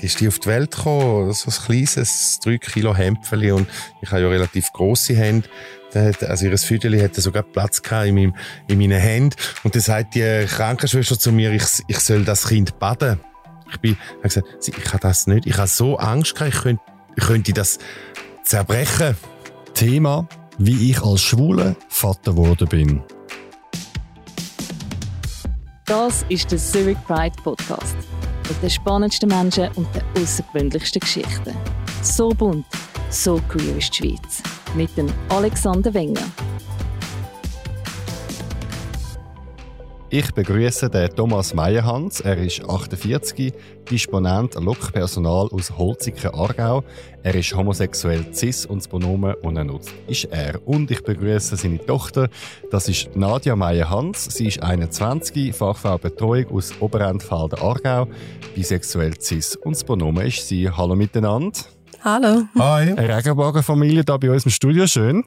ist die auf die Welt gekommen, so ein kleines 3 Kilo Hämpfeli und ich habe ja relativ grosse Hände. Also ihr Füdeli hatte sogar Platz in, meinem, in meinen Händen. Und dann sagt die Krankenschwester zu mir, ich, ich soll das Kind baden. Ich bin, habe gesagt, ich kann das nicht. Ich habe so Angst gehabt, ich könnte, ich könnte das zerbrechen. Thema, wie ich als schwuler Vater geworden bin. Das ist der Zurich Pride Podcast. Mit den spannendsten Menschen und den außergewöhnlichsten Geschichten. So bunt, so queer ist die Schweiz. Mit dem Alexander Wenger. Ich begrüße den Thomas Meyerhans. Er ist 48, Disponent Lokpersonal aus Holziken, Aargau. Er ist homosexuell cis und das Pronomen unnutzt ist er. Und ich begrüße seine Tochter. Das ist Nadja Meyerhans. Sie ist 21, Fachfrau Betreuung aus Oberendfelden, Aargau, bisexuell cis und das Pronomen ist sie. Hallo miteinander. Hallo. Hi. Eine Regenbogenfamilie hier bei uns im Studio. Schön.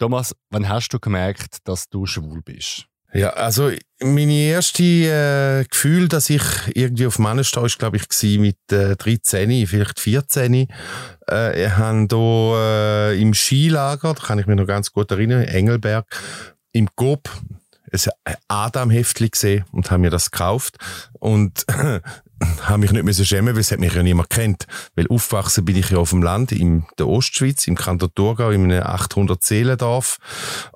Thomas, wann hast du gemerkt, dass du schwul bist? Ja, also meine erste äh, Gefühl, dass ich irgendwie auf Männer stehe, ist glaube ich mit äh, 13, vielleicht 14. Äh, ich habe hier äh, im Skilager, da kann ich mich noch ganz gut erinnern, Engelberg, im Coop ein Adam-Heftli gesehen und habe mir das gekauft und habe mich nicht mehr schämen, weil es hat mich ja niemand kennt. Weil aufgewachsen bin ich ja auf dem Land, in der Ostschweiz, im Kanton Thurgau, in einem 800 Seelendorf.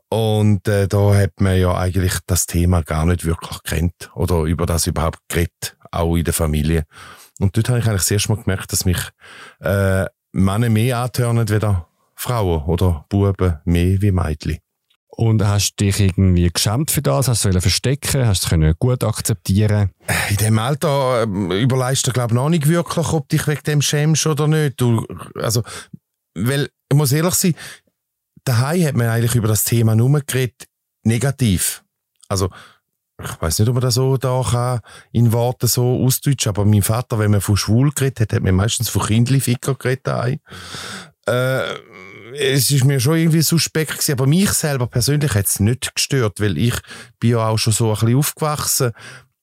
Und äh, da hat man ja eigentlich das Thema gar nicht wirklich kennt oder über das überhaupt geredet, auch in der Familie. Und dort habe ich eigentlich das Mal gemerkt, dass mich äh, Männer mehr antören wie Frauen oder Buben mehr wie Mädchen. Und hast dich irgendwie geschämt für das? Hast du es verstecken? Hast du es gut akzeptieren In dem Alter äh, überleist du, glaube ich, noch nicht wirklich, ob dich wegen dem schämst oder nicht. Du, also, weil, ich muss ehrlich sein, daheim hat man eigentlich über das Thema nur geredet, negativ. Also, ich weiß nicht, ob man das so da kann, in Worten so ausdeutschen, aber mein Vater, wenn man von schwul geredet hat, hat man meistens von Kindli-Ficker geredet daheim. Äh, es ist mir schon irgendwie suspekt gewesen, aber mich selber persönlich hat es nicht gestört, weil ich bin ja auch schon so ein bisschen aufgewachsen.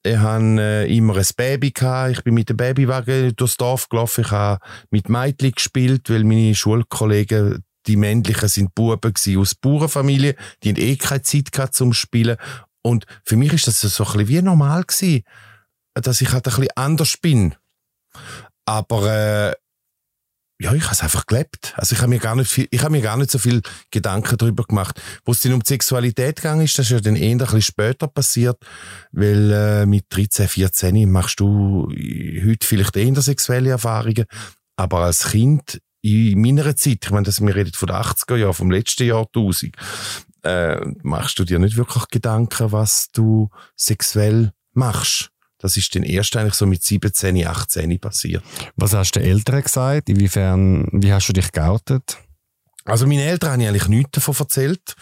Ich hatte äh, immer ein Baby gehabt. Ich bin mit dem Babywagen durchs Dorf gelaufen. Ich habe mit Mädchen gespielt, weil meine Schulkollegen, die männlichen, sind Buben aus Bauernfamilien. Die hatten eh keine Zeit gehabt zum Spielen. Und für mich ist das so ein bisschen wie normal gewesen, dass ich halt ein bisschen anders bin. Aber äh, ja, ich habe es einfach gelebt. Also ich habe mir gar nicht viel, ich habe mir gar nicht so viel Gedanken darüber gemacht. Wo es dann um die Sexualität gegangen ist, das ist ja dann eher ein bisschen später passiert, weil äh, mit 13, 14 machst du heute vielleicht eher sexuelle Erfahrungen, aber als Kind in meiner Zeit, ich meine, das, wir reden von den 80er Jahren, vom letzten Jahrtausend, äh, machst du dir nicht wirklich Gedanken, was du sexuell machst. Das ist dann erst eigentlich so mit 17, 18 passiert. Was hast du den Eltern gesagt? Inwiefern, wie hast du dich geoutet? Also meine Eltern haben eigentlich nichts davon erzählt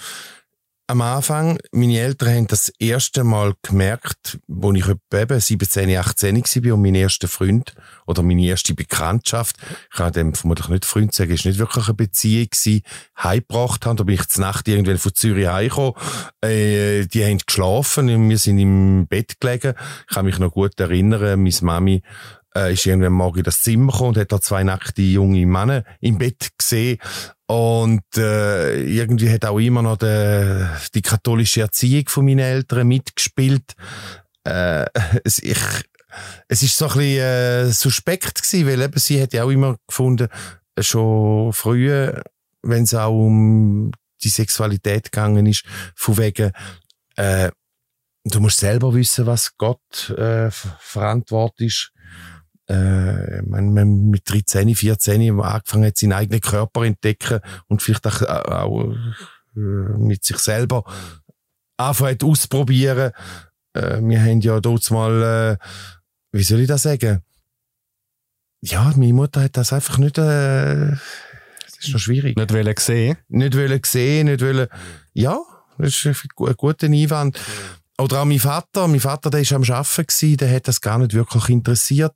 am Anfang, meine Eltern haben das erste Mal gemerkt, wo ich etwa 17, 18 war und mein erster Freund oder meine erste Bekanntschaft, ich kann dem vermutlich nicht Freund sagen, ist nicht wirklich eine Beziehung gewesen, heimgebracht haben. Da bin ich zur Nacht irgendwann von Zürich heimgekommen. Äh, die haben geschlafen und wir sind im Bett gelegen. Ich kann mich noch gut erinnern, meine Mami äh, ist irgendwann morgen in das Zimmer gekommen und hat da zwei nackte junge Männer im Bett gesehen und äh, irgendwie hat auch immer noch de, die katholische Erziehung von meinen Eltern mitgespielt. Äh, es, ich, es ist so ein bisschen äh, suspekt gewesen, weil eben sie hat ja auch immer gefunden, schon früher, wenn es auch um die Sexualität gegangen ist, von wegen, äh, du musst selber wissen, was Gott äh, verantwortlich ist äh, man, man mit 13, 14 angefangen hat, seinen eigenen Körper entdecken und vielleicht auch, auch äh, mit sich selber anfangen ausprobieren. Äh, wir haben ja dort mal, äh, wie soll ich das sagen? Ja, meine Mutter hat das einfach nicht, äh, das ist noch schwierig. Nicht wollen sehen? Nicht wollen sehen, nicht wollen, ja, das ist ein guter Einwand. Oder auch mein Vater, mein Vater, der ist am Arbeiten der hat das gar nicht wirklich interessiert.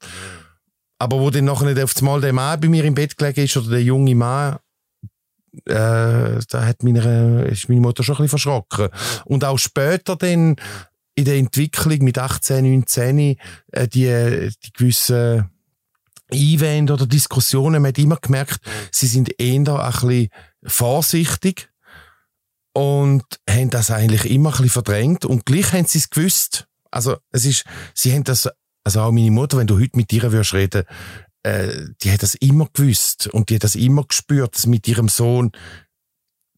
Aber wo dann nachher nicht auf einmal der Mann bei mir im Bett gelegen ist oder der junge Mann, äh, da hat meine, ist meine Mutter schon ein bisschen verschrocken. Und auch später dann in der Entwicklung mit 18, 19, äh, die, die gewissen Einwände oder Diskussionen, man hat immer gemerkt, sie sind eher ein bisschen vorsichtig und haben das eigentlich immer ein bisschen verdrängt und gleich haben sie es gewusst. Also es ist, sie haben das, also auch meine Mutter, wenn du heute mit ihr würdest reden, äh, die hat das immer gewusst und die hat das immer gespürt, dass mit ihrem Sohn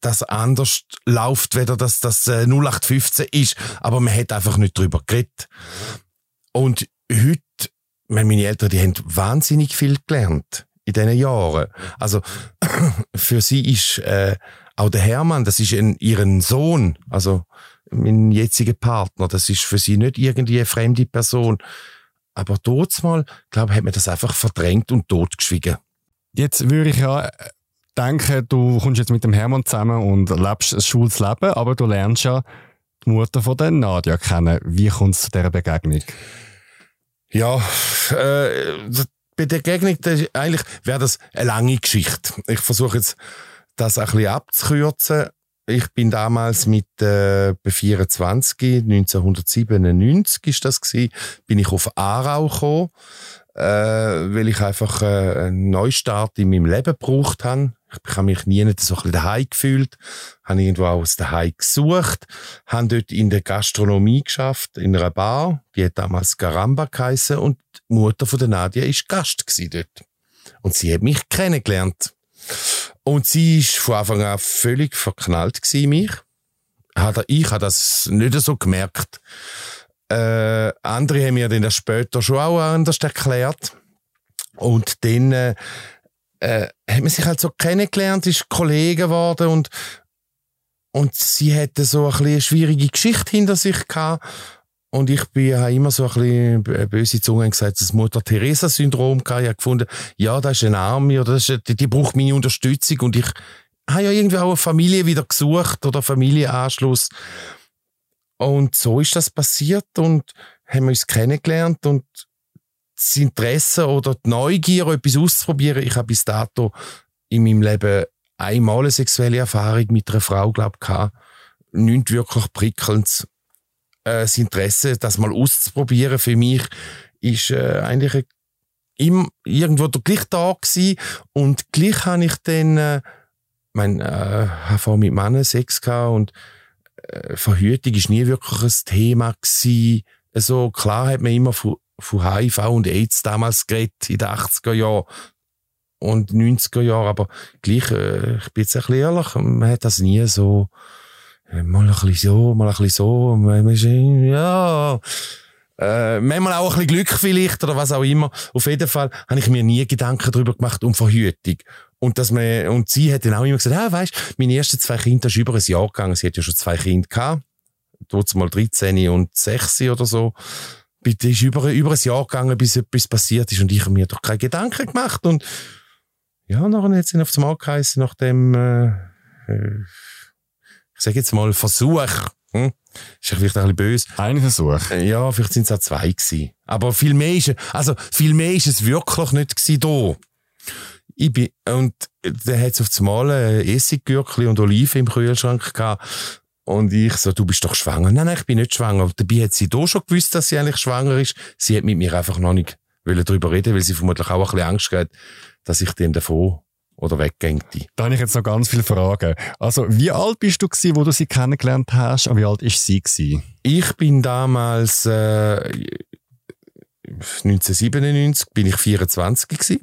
das anders läuft, weder dass das äh, 0815 ist, aber man hat einfach nicht drüber geredet. Und heute, meine Eltern, die haben wahnsinnig viel gelernt in diesen Jahren. Also für sie ist äh, auch der Hermann, das ist ein, ihren Sohn, also mein jetziger Partner, das ist für sie nicht irgendwie eine fremde Person. Aber dort mal, glaube ich, hat man das einfach verdrängt und totgeschwiegen. Jetzt würde ich ja denken, du kommst jetzt mit dem Hermann zusammen und lebst ein schwules Leben, aber du lernst ja die Mutter von der Nadia kennen. Wie kommt es zu dieser Begegnung? Ja, äh, bei der Begegnung, eigentlich wäre das eine lange Geschichte. Ich versuche jetzt, das ein bisschen abzukürzen. Ich bin damals mit äh, 24, 1997 ist das gewesen, bin ich auf Aarau gekommen, äh, weil ich einfach äh, einen Neustart in meinem Leben gebraucht habe. Ich habe mich nie so ein bisschen daheim gefühlt, habe irgendwo aus daheim gesucht, habe dort in der Gastronomie geschafft, in einer Bar, die hat damals Garamba geheissen und die Mutter von der Nadia ist Gast dort. Und sie hat mich kennengelernt. Und sie ist von Anfang an völlig verknallt in mich. Ich habe das nicht so gemerkt. Äh, andere haben mir dann das später schon auch anders erklärt. Und dann äh, äh, hat man sich halt so kennengelernt, ist Kollege geworden und, und sie hatte so ein eine schwierige Geschichte hinter sich gehabt. Und ich habe immer so ein bisschen böse Zunge gesagt, das Mutter-Teresa-Syndrom gehabt. Ich habe gefunden, ja, das ist eine Arme oder das ist, die, die braucht meine Unterstützung. Und ich habe ja irgendwie auch eine Familie wieder gesucht oder Familienanschluss. Und so ist das passiert und haben uns kennengelernt und das Interesse oder die Neugier, etwas auszuprobieren. Ich habe bis dato in meinem Leben einmal eine sexuelle Erfahrung mit einer Frau, glaube ich, gehabt. Nicht wirklich prickelnd. Äh, das Interesse, das mal auszuprobieren, für mich ist äh, eigentlich im, irgendwo gleich da gewesen. Und gleich habe ich dann, äh, mein, äh, habe mit Männern Sex gehabt und äh, Verhütung ist nie wirklich ein Thema gewesen. Also klar hat man immer von von HIV und AIDS damals geredet, in den 80er Jahren und 90er Jahren, aber gleich, äh, ich bin jetzt ein bisschen ehrlich, man hat das nie so, äh, mal ein bisschen so, mal ein bisschen so, man ist, ja, äh, manchmal auch ein bisschen Glück vielleicht oder was auch immer. Auf jeden Fall habe ich mir nie Gedanken darüber gemacht um Verhütung. Und, dass man, und sie hat dann auch immer gesagt, ah, weisst, meine ersten zwei Kinder sind über ein Jahr gegangen. Sie hat ja schon zwei Kinder gehabt. Dort mal 13 und 6 oder so es ist über, über ein Jahr gegangen, bis etwas passiert ist und ich habe mir doch keine Gedanken gemacht und ja, nachher hat es auf das Mal geheißen, nach dem, äh, äh, ich sage jetzt mal, Versuch, hm? Ist ja vielleicht ein bisschen böse. Ein Versuch? Äh, ja, vielleicht sind es auch zwei gewesen. Aber viel mehr ist, also viel mehr ist es wirklich nicht gewesen da. Ich bin, und dann hat es auf das Mal Essiggürkli und Oliven im Kühlschrank gehabt. Und ich so, du bist doch schwanger. Nein, nein, ich bin nicht schwanger. Dabei hat sie da schon gewusst, dass sie eigentlich schwanger ist. Sie hat mit mir einfach noch nicht darüber reden, weil sie vermutlich auch ein bisschen Angst hat, dass ich dem davon oder weggehe. Da habe ich jetzt noch ganz viele Fragen. Also, wie alt bist du gewesen, wo du sie kennengelernt hast? Und wie alt ist sie gewesen? Ich bin damals, äh, 1997 bin ich 24 gewesen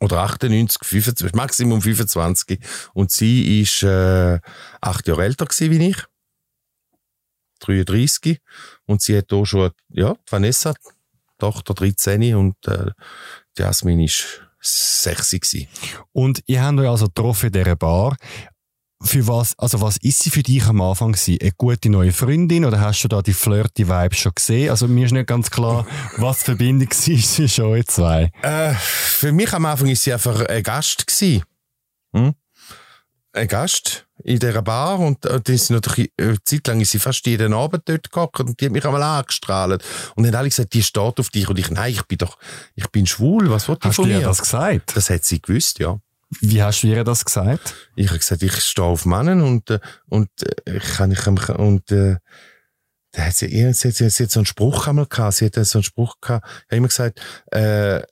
oder 98, 25, Maximum 25. Und sie ist äh, acht Jahre älter gewesen wie ich. 33. Und sie hat auch schon, ja, Vanessa, Tochter 13 und äh, Jasmin ist 6 gewesen. Und ihr habt euch also getroffen in dieser Bar für was, also was ist sie für dich am Anfang gewesen? Eine gute neue Freundin oder hast du da die flirty Vibes schon gesehen? Also mir ist nicht ganz klar, was die Verbindung war zwischen euch zwei. Äh, für mich am Anfang ist sie einfach ein Gast gewesen. Hm? Ein Gast in dieser Bar und, und ist natürlich, eine Zeit lang ist sie fast jeden Abend dort gehockt und die hat mich einmal angestrahlt. Und dann alle gesagt, die steht auf dich und ich, nein, ich bin doch, ich bin schwul, was wollt ihr von mir? Hast du ihr das gesagt? Das hat sie gewusst, ja. Wie hast du ihr das gesagt? Ich habe gesagt, ich stehe auf Männer und, äh, und äh, ich kann nicht, und, äh, da hat sie, sie, sie, sie hat so einen Spruch einmal gehabt, sie hat so einen Spruch gehabt, ich habe immer gesagt, äh,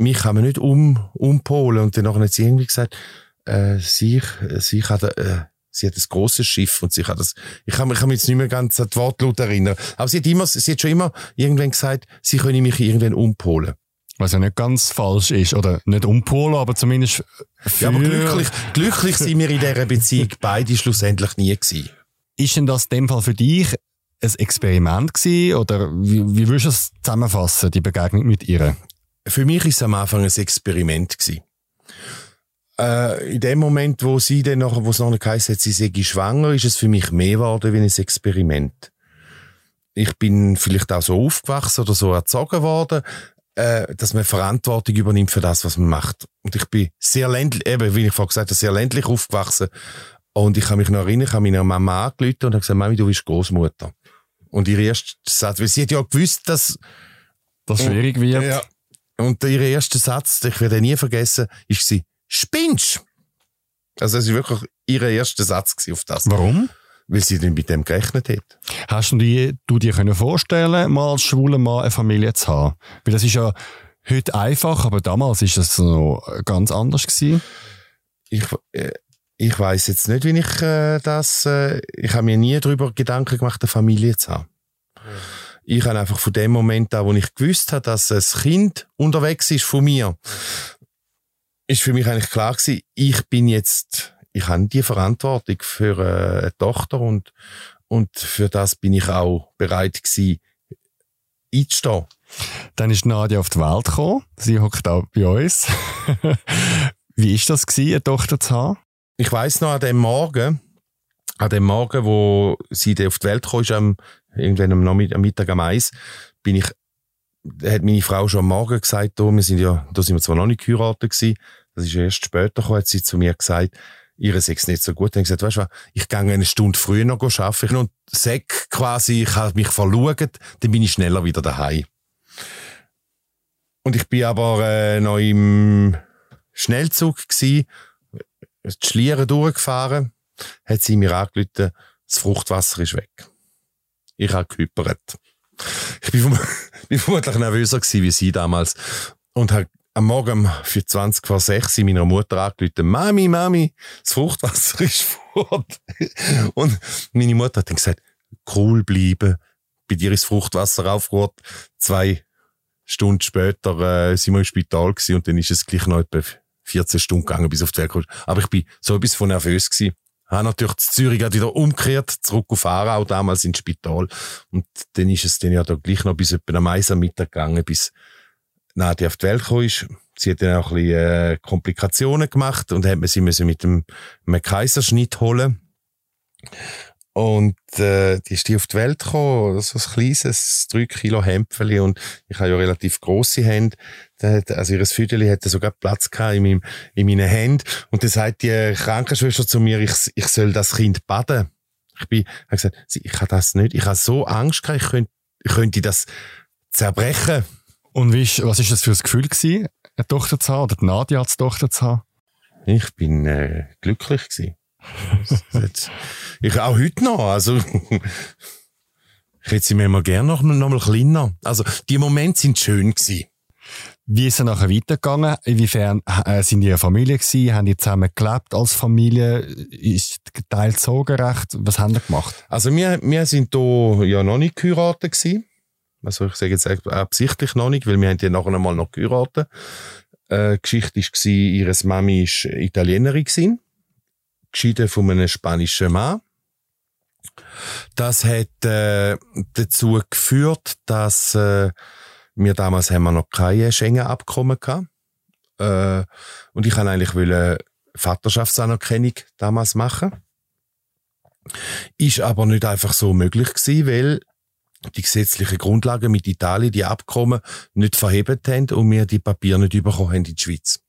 mich kann man nicht um, umpolen. Und dann hat sie irgendwie gesagt, äh, sie, sie hat, äh, sie hat ein grosses Schiff und sie hat das, ich kann, ich kann mich jetzt nicht mehr ganz an die Wortlaut erinnern. Aber sie hat immer, sie hat schon immer irgendwann gesagt, sie könne mich irgendwann umpolen. Was ja nicht ganz falsch ist, oder nicht umpolen, aber zumindest für... Ja, aber glücklich, glücklich sind wir in dieser Beziehung beide schlussendlich nie gewesen. Ist denn das in dem Fall für dich ein Experiment gewesen, oder wie, wie würdest du es zusammenfassen, die Begegnung mit ihr? Für mich ist es am Anfang ein Experiment gewesen. Äh, in dem Moment, wo sie dann noch, wo es noch geheißen hat, sie sei schwanger, ist es für mich mehr geworden wie ein Experiment. Ich bin vielleicht auch so aufgewachsen oder so erzogen worden, äh, dass man Verantwortung übernimmt für das, was man macht. Und ich bin sehr ländlich, eben, wie ich vorhin gesagt habe, sehr ländlich aufgewachsen. Und ich kann mich noch erinnern, ich habe meiner Mama angerufen und habe gesagt, Mami, du bist Großmutter. Und ihre erste Satz, weil sie hat ja gewusst, dass das schwierig wird. Ja. Und ihr erster Satz, ich werde nie vergessen, ist sie, spinnst? Also das war wirklich ihr erster Satz auf das. Warum? Weil sie dann mit dem gerechnet hat. Hast du dir, du dir können vorstellen, mal als schwuler Mann eine Familie zu haben? Weil das ist ja heute einfach, aber damals ist das noch ganz anders gewesen. Ich, äh, ich weiß jetzt nicht, wie ich äh, das. Äh, ich habe mir nie darüber Gedanken gemacht, eine Familie zu haben. Ich habe einfach von dem Moment an, wo ich gewusst habe, dass ein Kind unterwegs ist von mir, ist für mich eigentlich klar gewesen, ich bin jetzt, ich habe die Verantwortung für äh, eine Tochter und und für das bin ich auch bereit gewesen, einzustehen. Dann ist Nadia auf die Welt gekommen. Sie hockt auch bei uns. Wie ist das gewesen, eine Tochter zu haben? ich weiß noch an dem Morgen, an dem Morgen, wo sie auf die Welt kam, am, irgendwann am, Nachmittag, am Mittag am Eis, bin ich, hat meine Frau schon am Morgen gesagt, oh, wir sind ja, da sind wir zwar noch nicht geheiratet gewesen, das ist erst später gekommen, hat sie zu mir gesagt, ihre Sex nicht so gut. Dann gesagt, weißt du ich gehe eine Stunde früher noch arbeiten und Sex quasi, ich habe mich verlaugt, dann bin ich schneller wieder daheim. Und ich bin aber äh, noch im Schnellzug gewesen die Schlieren durchgefahren, hat sie mir angerufen, das Fruchtwasser ist weg. Ich habe gehüppert. Ich bin, bin vermutlich nervöser gewesen wie sie damals und habe am Morgen für 20 vor 6 meiner Mutter angerufen, Mami, Mami, das Fruchtwasser ist fort. Und meine Mutter hat dann gesagt, cool bleiben. Bei dir ist das Fruchtwasser aufgehört. Zwei Stunden später äh, sind wir im Spital gewesen und dann ist es gleich noch etwa 14 Stunden gegangen bis auf die Welt. Aber ich bin so etwas von nervös gewesen. Habe natürlich zu Zürich wieder umgekehrt, zurück auf Aarau, damals ins Spital. Und dann ist es dann ja da gleich noch bis etwa am Eis am Mittag gegangen, bis Nadia auf die Welt gekommen ist. Sie hat dann auch ein bisschen äh, Komplikationen gemacht und hat sie müssen mit dem, mit dem Kaiserschnitt holen. Und äh, die ist die auf die Welt gekommen, so ein kleines, drei Kilo Hämpfeli und ich habe ja relativ grosse Hände. Also ihr Füdeli hatte sogar Platz gehabt in, meinem, in meinen Händen. Und dann sagt die Krankenschwester zu mir, ich, ich soll das Kind baden. Ich bin, habe gesagt, ich habe das nicht, ich habe so Angst gehabt, ich könnte, ich könnte das zerbrechen. Und wie ist, was ist das für ein Gefühl gewesen, eine Tochter zu haben oder die Nadia als Tochter zu haben? Ich bin äh, glücklich gewesen ich auch heute noch. Also, ich hätte sie mir immer gerne noch, noch mal kleiner. Also, die Momente sind schön gewesen. Wie ist es nachher weitergegangen? Inwiefern äh, sind die eine Familie gewesen? Haben die zusammen gelebt als Familie? Ist geteilt Sorgerecht? Was haben die gemacht? Also wir, wir sind hier ja noch nicht geheiratet gewesen. Also ich sage jetzt absichtlich noch nicht, weil wir haben ja nachher mal noch geheiratet. Äh, Geschichte war, ihre Mami war Italienerin gewesen geschieden von einem spanischen Mann. Das hat äh, dazu geführt, dass äh, wir damals haben wir noch keine Schengen-Abkommen gehabt. Äh, und ich wollte eigentlich wollte Vaterschaftsanerkennung damals machen. Ist aber nicht einfach so möglich gewesen, weil die gesetzlichen Grundlagen mit Italien die Abkommen nicht verhebt haben und wir die Papiere nicht bekommen haben in die Schweiz.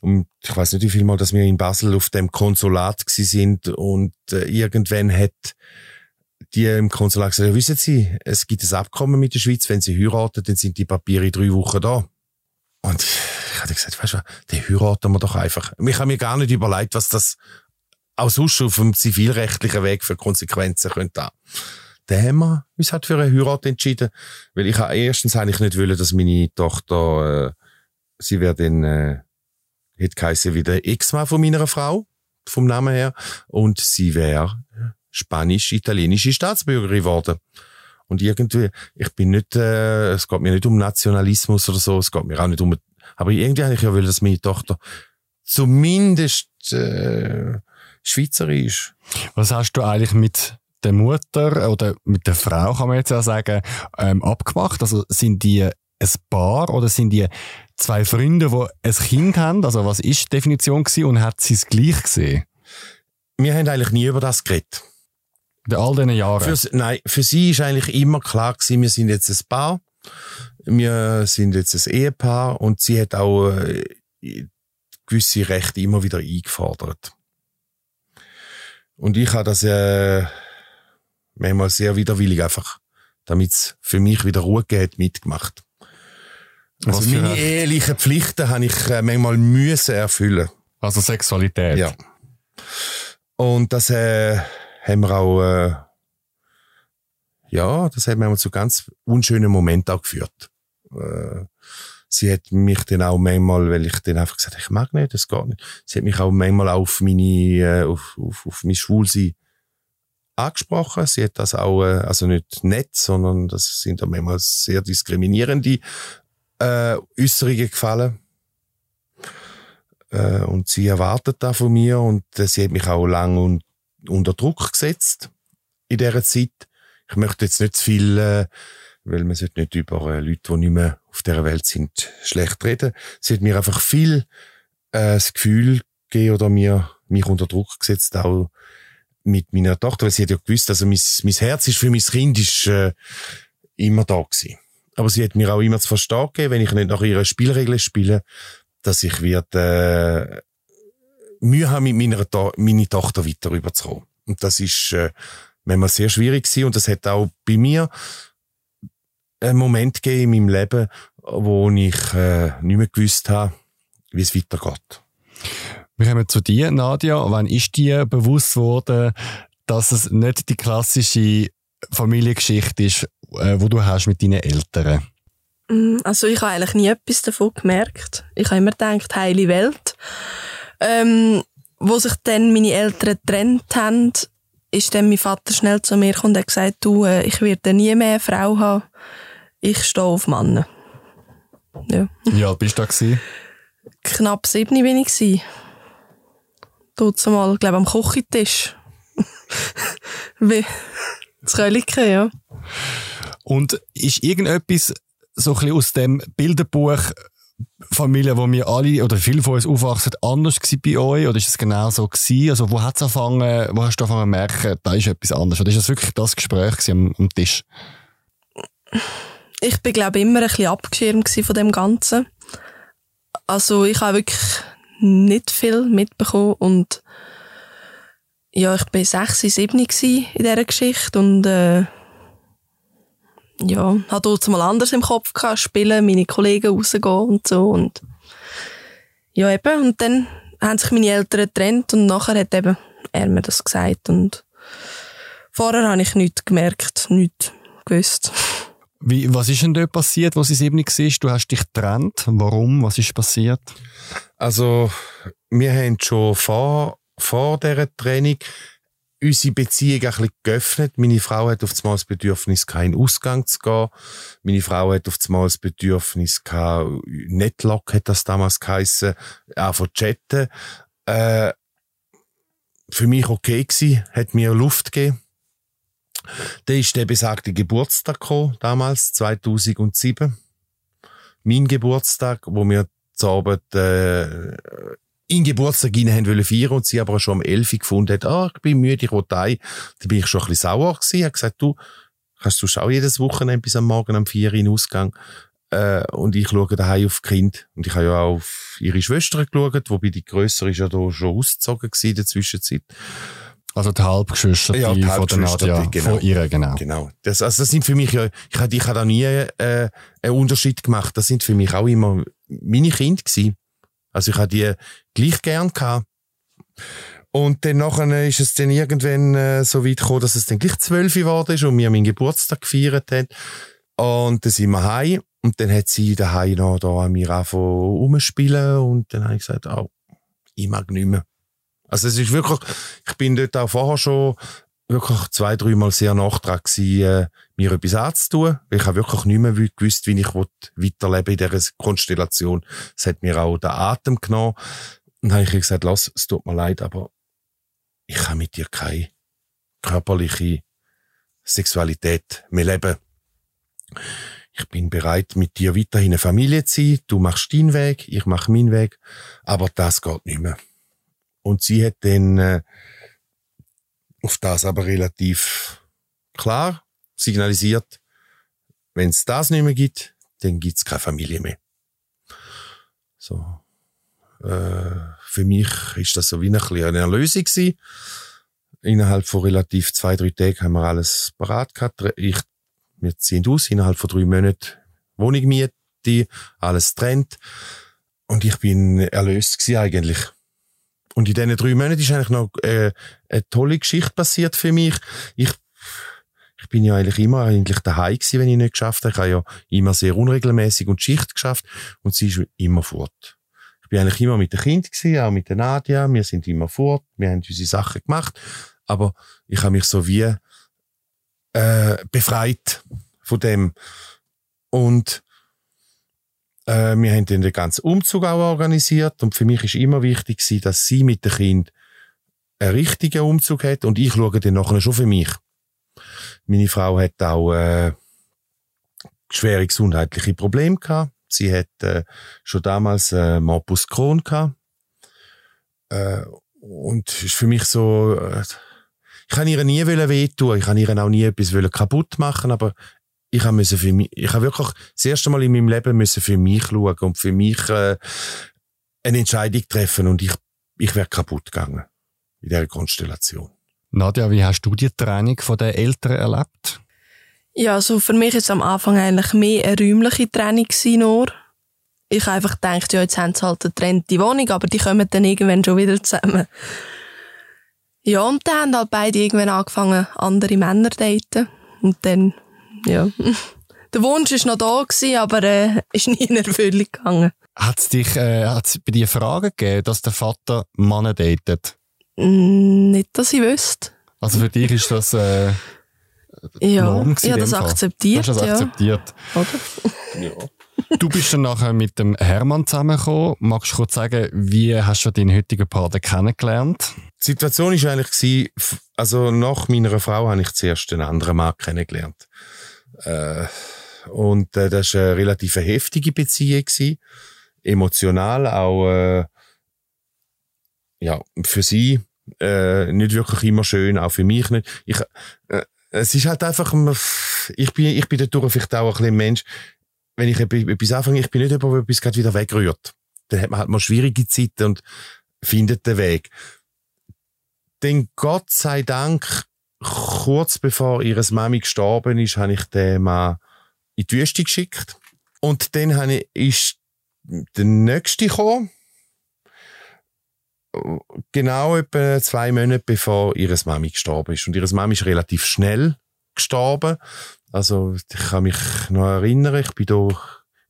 Und ich weiß nicht, wie viel Mal, dass wir in Basel auf dem Konsulat gsi sind und äh, irgendwann hat die im Konsulat gesagt, ja, wissen Sie, es gibt ein Abkommen mit der Schweiz, wenn Sie heiraten, dann sind die Papiere drei Wochen da. Und ich hatte gesagt, weißt du, den heiraten wir doch einfach. Ich habe mir gar nicht überlegt, was das auch sonst auf dem zivilrechtlichen Weg für Konsequenzen könnte haben. Dann haben wir halt für eine Heirat entschieden, weil ich erstens eigentlich nicht wollen, dass meine Tochter äh, sie wäre dann, äh, hätte geheißen wie der Ex-Mann von meiner Frau, vom Namen her. Und sie wäre spanisch-italienische Staatsbürgerin geworden. Und irgendwie, ich bin nicht, äh, es geht mir nicht um Nationalismus oder so, es geht mir auch nicht um, aber irgendwie habe ich ja will, dass meine Tochter zumindest äh, Schweizer ist. Was hast du eigentlich mit der Mutter oder mit der Frau, kann man jetzt ja sagen, ähm, abgemacht? Also sind die ein Paar oder sind die zwei Freunde, die ein Kind haben? Also was ist die Definition gewesen und hat sie es gleich gesehen? Wir haben eigentlich nie über das geredet. In all diesen Jahren? Für, nein, für sie ist eigentlich immer klar gewesen, wir sind jetzt ein Paar. Wir sind jetzt ein Ehepaar und sie hat auch äh, gewisse Rechte immer wieder eingefordert. Und ich habe das äh, manchmal sehr widerwillig einfach, damit es für mich wieder Ruhe geht, mitgemacht. Also Was meine eine- ehelichen Pflichten habe ich äh, manchmal müssen erfüllen. Also Sexualität? Ja. Und das äh, haben wir auch, äh, ja, das hat manchmal zu ganz unschönen Momenten auch geführt. Äh, sie hat mich dann auch manchmal, weil ich dann einfach gesagt habe, ich mag nicht, das geht nicht. Sie hat mich auch manchmal auf meine, äh, auf, auf, auf mein Schwulsein angesprochen. Sie hat das auch, äh, also nicht nett, sondern das sind dann manchmal sehr diskriminierende äh, Äußerungen gefallen. Äh, und sie erwartet da von mir und äh, sie hat mich auch lang un unter Druck gesetzt in dieser Zeit. Ich möchte jetzt nicht zu viel, äh, weil man sollte nicht über äh, Leute, die nicht mehr auf dieser Welt sind, schlecht reden. Sie hat mir einfach viel äh, das Gefühl gegeben oder mir, mich unter Druck gesetzt, auch mit meiner Tochter, weil sie hat ja gewusst, also mein, mein Herz ist für mein Kind ist, äh, immer da gewesen. Aber sie hat mir auch immer zu verstehen gegeben, wenn ich nicht nach ihren Spielregeln spiele, dass ich wird äh, Mühe haben, mit meiner to meine Tochter weiter rüberzukommen. Und das ist äh, manchmal sehr schwierig gewesen. Und das hat auch bei mir einen Moment gegeben in meinem Leben, wo ich äh, nicht mehr gewusst habe, wie es weitergeht. Wir kommen zu dir, Nadia. Wann ist dir bewusst worden, dass es nicht die klassische Familiengeschichte ist, äh, wo du hast mit deinen Eltern? Mm, Also ich habe eigentlich nie etwas davon gemerkt. Ich habe immer gedacht, heile Welt. Ähm, wo sich dann meine Eltern getrennt haben, ist dann mein Vater schnell zu mir gekommen und hat gesagt, du, äh, ich werde nie mehr eine Frau haben. Ich stehe auf Männer. Ja. Wie alt bist du da gewesen? Knapp sieben bin ich. Dort mal, glaube am Kochentisch. Wie das Köliken, ja. Und ist irgendetwas so ein bisschen aus dem Bilderbuch Familie, wo wir alle oder viele von uns aufwachsen, anders gewesen bei euch? Oder ist es genau so gewesen? Also, wo hat's angefangen, wo hast du angefangen zu merken, da ist etwas anders? Oder ist das wirklich das Gespräch am, am Tisch? ich bin glaube immer ein bisschen abgeschirmt von dem Ganzen. Also ich habe wirklich nicht viel mitbekommen und ja, ich bin sechs, sieben in dieser Geschichte und äh, ja, hatte dort mal anders im Kopf gehabt, spielen, meine Kollegen rausgehen und so und ja eben, und dann haben sich meine Eltern getrennt und nachher hat eben er mir das gesagt und vorher habe ich nichts gemerkt, nichts gewusst. Wie, was ist denn dort passiert, wo sie sieben war? Du hast dich getrennt. Warum? Was ist passiert? Also, wir haben schon vor, vor dieser Training unsere Beziehung ein bisschen geöffnet. Meine Frau hat auf einmal das Bedürfnis, keinen Ausgang zu gehen. Meine Frau hat auf einmal das Bedürfnis gehabt, Netlock hat das damals geheissen, auch von chatten. Äh, für mich okay gewesen, hat mir Luft gegeben. Dann ist der besagte Geburtstag gekommen, damals, 2007. Mein Geburtstag, wo wir zu Abend, äh, in Geburtstag rein haben wollen feiern und sie aber schon um 11 Uhr gefunden hat, ah, ich bin müde, ich will heim. Da bin ich schon ein bisschen sauer gewesen, habe gesagt, du, kannst du auch jedes Wochenende bis am Morgen um 4 Uhr in Ausgang. Äh, und ich schaue daheim auf Kind. Und ich habe ja auch auf ihre Schwester geschaut, wobei die Grössere ist ja da schon ausgezogen gewesen in der Zwischenzeit. Also die Halbgeschwister Ja, die von der Nadja, genau. von ihr, genau. Genau. Das, also das sind für mich ja, ich habe, ich habe da nie äh, einen Unterschied gemacht. Das sind für mich auch immer meine Kinder gewesen. Also ich habe die gleich gern gehabt. Und dann nachher ist es dann irgendwann äh, so weit gekommen, dass es dann gleich zwölf geworden ist und wir meinen Geburtstag gefeiert haben. Und dann sind wir heim Und dann hat sie daheim noch da an mir angefangen rumspielen und dann habe ich gesagt, oh, ich mag nicht mehr. Also es ist wirklich, ich bin dort auch vorher schon wirklich zwei, dreimal sehr nachtrag gewesen, äh, mir etwas anzutun. Ich habe wirklich nicht mehr gewusst, wie ich weiterleben in dieser Konstellation. Es hat mir auch den Atem genommen. Und dann habe ich gesagt, lass, es tut mir leid, aber ich habe mit dir keine körperliche Sexualität mehr leben. Ich bin bereit, mit dir weiterhin eine Familie zu sein. Du machst deinen Weg, ich mache meinen Weg. Aber das geht nicht mehr. Und sie hat dann äh, auf das aber relativ klar signalisiert, wenn es das nicht mehr gibt, dann gibt es keine Familie mehr. So. Äh, für mich ist das so wie ein eine Erlösung gewesen. Innerhalb von relativ zwei, drei Tagen haben wir alles parat gehabt. Ich, wir ziehen aus, innerhalb von drei Monaten Wohnung miete, alles trennt. Und ich bin erlöst gewesen eigentlich. Und in diesen drei Monaten ist eigentlich noch äh, eine tolle Geschichte passiert für mich. Ich, ich bin ja eigentlich immer eigentlich daheim gewesen, wenn ich nicht geschafft habe. Ich habe ja immer sehr unregelmäßig und Schicht geschafft und sie ist immer fort. Ich bin eigentlich immer mit dem Kind gewesen, auch mit der Nadia. Wir sind immer fort, wir haben unsere Sachen gemacht, aber ich habe mich so wie äh, befreit von dem und äh, wir haben dann den ganzen Umzug auch organisiert und für mich ist immer wichtig gewesen, dass sie mit dem Kind einen richtigen Umzug hat und ich schaue dann nachher schon für mich. Meine Frau hat auch äh, schwere gesundheitliche Probleme gehabt. Sie hat äh, schon damals äh, Morbus Crohn gehabt. Äh, und ist für mich so, äh, ich kann ihr nie wehtun, ich kann ihr auch nie etwas kaputt machen, aber ich habe müssen für mich, ich habe wirklich das erste Mal in meinem Leben müssen für mich schauen und für mich äh, eine Entscheidung treffen und ich, ich wäre kaputt gegangen in dieser Konstellation. Nadja, wie hast du die Training von den Eltern erlebt? Ja, also für mich ist es am Anfang eigentlich mehr eine räumliche Training nur. Ich habe einfach gedacht, ja, jetzt haben sie halt eine getrennte Wohnung, aber die kommen dann irgendwann schon wieder zusammen. Ja, und dann haben halt beide irgendwann angefangen, andere Männer zu daten. Und dann ja. Der Wunsch war noch da, gewesen, aber äh, ist nie in Erfüllung gegangen. Hat es dich, äh, hat's bei dir Fragen gegeben, dass der Vater Männer datet? Mm, nicht, dass ich wüsste. Also für dich ist das äh, ja, Norm ja, das akzeptiert. Hast das akzeptiert? Ja. Oder? ja. Du bist dann nachher mit dem Hermann zusammengekommen. Magst du kurz sagen, wie hast du deinen heutigen Partner kennengelernt? Die Situation war eigentlich, also nach meiner Frau habe ich zuerst einen anderen Mann kennengelernt. Äh, und äh, das war eine relativ heftige Beziehung. Gewesen. Emotional auch äh, ja, für sie äh, nicht wirklich immer schön, auch für mich nicht. Ich, äh, es ist halt einfach, ich bin, ich bin dadurch vielleicht auch ein bisschen Mensch, wenn ich etwas anfange, ich bin nicht jemand, der etwas gerade wieder wegrührt. Dann hat man halt mal schwierige Zeiten und findet den Weg. Denn Gott sei Dank kurz bevor ihre Mami gestorben ist, habe ich den mal in die Wüste geschickt. Und dann habe ich, ist der nächste gekommen. Genau etwa zwei Monate bevor ihre Mami gestorben ist. Und ihre Mami ist relativ schnell gestorben. Also, ich kann mich noch erinnern, ich bin durch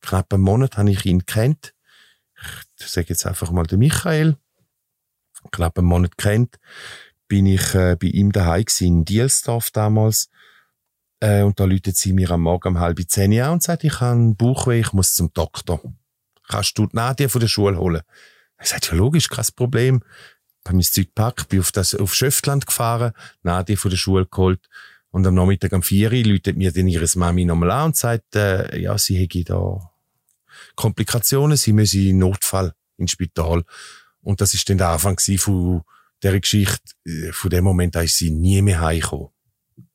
knapp einen Monat, habe ich ihn kennt. Ich sage jetzt einfach mal den Michael. Knapp einen Monat kennt bin ich äh, bei ihm daheim in Dielsdorf damals. Äh, und da läutet sie mir am Morgen um halb zehn an und sagt, ich habe einen Bauchweh, ich muss zum Doktor. Kannst du die Nadia von der Schule holen? Ich sagte, ja logisch, kein Problem. Ich habe mein Zeug gepackt, bin auf das, auf Schöftland gefahren, Nadia von der Schule geholt. Und am Nachmittag um vier Uhr läutet mir dann ihre Mami nochmal an und sagt, äh, ja, sie hätte da Komplikationen, sie müsse in Notfall ins Spital. Und das ist dann der Anfang von dieser Geschichte, äh, von dem Moment an ist sie nie mehr heimgekommen.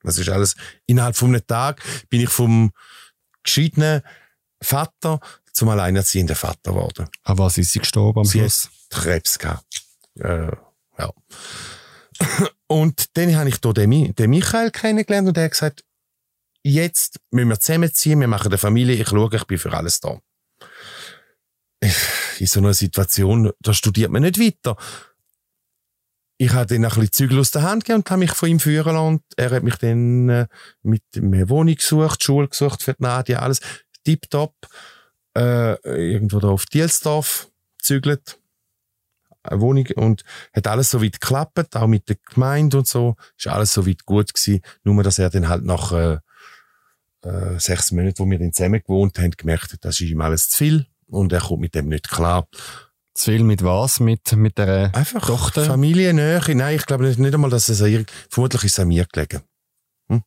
Das ist alles, innerhalb von einem Tag bin ich vom gescheitenen Vater zum alleinerziehenden Vater geworden. Aber was ist sie gestorben am sie Schluss? Hat Krebs gehabt. Äh, ja. Und dann habe ich hier den, den Michael kennengelernt und er hat gesagt, jetzt müssen wir zusammenziehen, wir machen eine Familie, ich schaue, ich bin für alles da. In so einer Situation, da studiert man nicht weiter ich habe dann ein bisschen Zügel aus der Hand gegeben und habe mich von ihm führen lassen. Und er hat mich dann äh, mit einer Wohnung gesucht, Schule gesucht für die Nadia, alles. tiptop, äh, irgendwo da auf Dielsdorf gezügelt, eine Wohnung und hat alles so weit geklappt, auch mit der Gemeinde und so, ist alles so weit gut gewesen, nur dass er dann halt nach äh, äh, sechs Monaten, wo wir dann zusammen gewohnt haben, gemerkt hat, das ist ihm alles zu viel und er kommt mit dem nicht klar. Zu viel mit was? Mit, mit der Einfach Tochter? Familiennähe. Nein, ich glaube nicht, nicht einmal, dass es an ihr, vermutlich ist es an mir gelegen. Hm?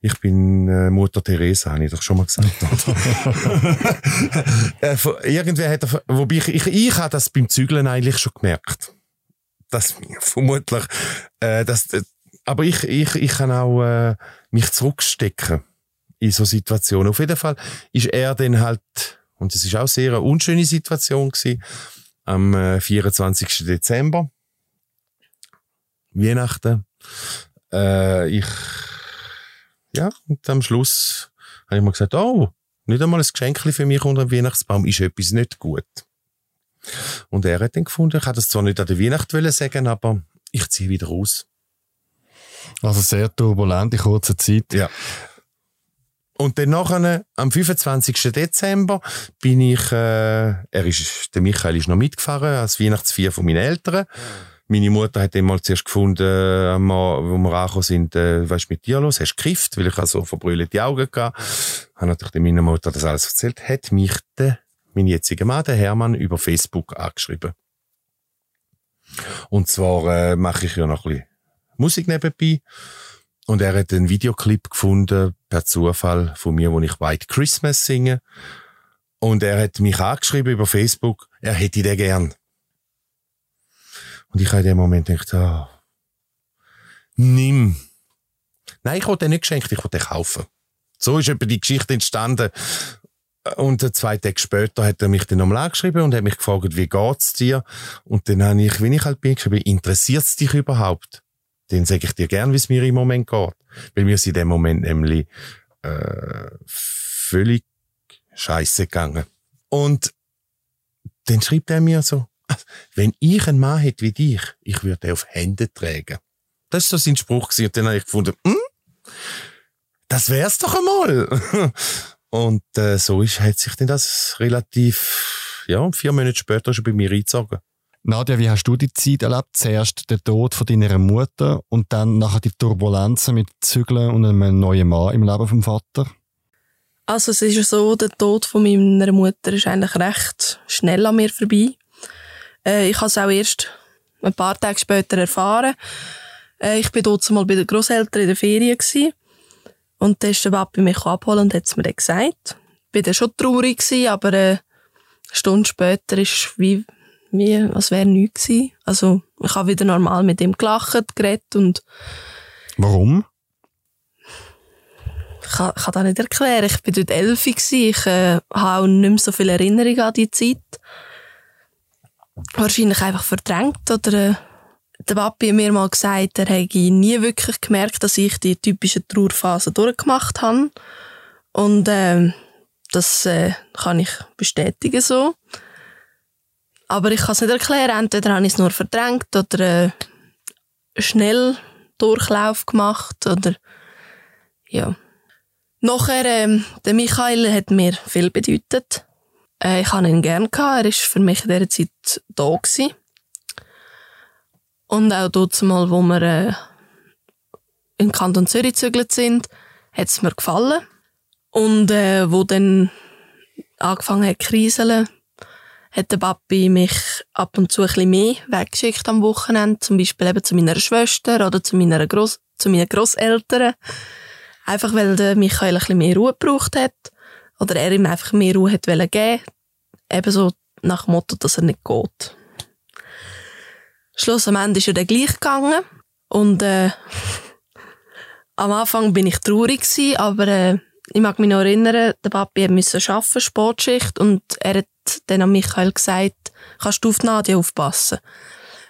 Ich bin äh, Mutter Teresa, habe ich doch schon mal gesagt. äh, irgendwer hat, er- wobei ich, ich, ich habe das beim Zügeln eigentlich schon gemerkt. Das vermutlich, äh, das, äh, aber ich, ich, ich kann auch äh, mich zurückstecken in so Situationen. Auf jeden Fall ist er dann halt, und es ist auch sehr eine unschöne Situation gewesen, am äh, 24. Dezember, Weihnachten. Äh, ich, ja, und am Schluss habe ich mal gesagt, oh, nicht einmal ein Geschenk für mich unter dem Weihnachtsbaum ist etwas nicht gut. Und er hat dann gefunden, ich hätte das zwar nicht an der Weihnacht wollen sagen, aber ich ziehe wieder raus. Also sehr turbulent in kurzer Zeit. Ja. Und dann nachher, am 25. Dezember, bin ich, äh, er ist, der Michael ist noch mitgefahren, als Weihnachtsfeier von meinen Eltern. Meine Mutter hat dann mal zuerst gefunden, äh, wo wir angekommen sind, äh, was ist mit dir los? Hast du gekifft? Weil ich also verbrüllte Augen gehabt. Habe natürlich meiner Mutter das alles erzählt. Hat mich der, mein jetziger Mann, der Hermann, über Facebook angeschrieben. Und zwar äh, mache ich ja noch ein bisschen Musik nebenbei. Und er hat einen Videoclip gefunden, per Zufall von mir, wo ich White Christmas singe. Und er hat mich angeschrieben über Facebook, er hätte den gern. Und ich habe in dem Moment gedacht, ah, nimm. Nein, ich wollte den nicht geschenkt, ich wollte den kaufen. So ist etwa die Geschichte entstanden. Und zwei Tage später hat er mich dann nochmal angeschrieben und hat mich gefragt, wie geht's dir? Und dann habe ich, wenn ich halt bin, geschrieben, interessiert's dich überhaupt? Dann sage ich dir gern, wie es mir im Moment geht. Weil mir ist in dem Moment nämlich äh, völlig scheiße gegangen. Und dann schreibt er mir so, "Ah, wenn ich einen Mann hätte wie dich, ich würde den auf Hände tragen. Das ist so sein Spruch gewesen. Und dann habe ich gefunden, hm, das wär's doch einmal. Und äh, so ist, hat sich dann das relativ, ja, vier Monate später schon bei mir eingezogen. Nadja, wie hast du die Zeit erlebt? Zuerst der Tod von deiner Mutter und dann nachher die Turbulenzen mit Zügeln und einem neuen Mann im Leben vom Vater? Also es ist so, der Tod von meiner Mutter ist eigentlich recht schnell an mir vorbei. Äh, ich habe es auch erst ein paar Tage später erfahren. Äh, ich bin dort mal bei den Großeltern in der Ferien gsi und da ist der Papi mich abholen und hat es mir dann gesagt. Ich war dann schon traurig gsi, aber äh, eine Stunde später ist wie wie als wäre nichts gewesen. Also ich habe wieder normal mit ihm gelacht, geredet und Warum? ich kann, kann das nicht erklären. Ich war dort elf, ich äh, habe auch nicht mehr so viele Erinnerungen an die Zeit. Wahrscheinlich einfach verdrängt oder äh, der Papi hat mir mal gesagt, er hätte nie wirklich gemerkt, dass ich die typische Trauerphase durchgemacht habe. Und ähm, das äh, kann ich bestätigen so. Aber ich kann es nicht erklären. Entweder habe ich es nur verdrängt oder äh, schnell Durchlauf gemacht oder ja. Nachher, ähm, der Michael hat mir viel bedeutet. Äh, ich hatte ihn gern gehabt. Er war für mich in dieser Zeit da gewesen. Und auch dort mal, wo wir äh, in Kanton Zürich gezügelt sind, hat es mir gefallen. Und äh, wo dann angefangen hat zu kriseln, hat der Papi mich ab und zu ein bisschen mehr weggeschickt am Wochenende. Zum Beispiel eben zu meiner Schwester oder zu, meiner Gross zu meinen Grosseltern. Einfach weil der Michael ein bisschen mehr Ruhe gebraucht hat. Oder er ihm einfach mehr Ruhe hat geben. Ebenso nach dem Motto, dass er nicht geht. Schluss am Ende ist er dann gleich gegangen. Und äh, am Anfang bin ich traurig gewesen, aber äh, ich mag mich noch erinnern, der Papi musste arbeiten, Sportschicht, und er hat dann an Michael gesagt, kannst du auf die Nadia aufpassen.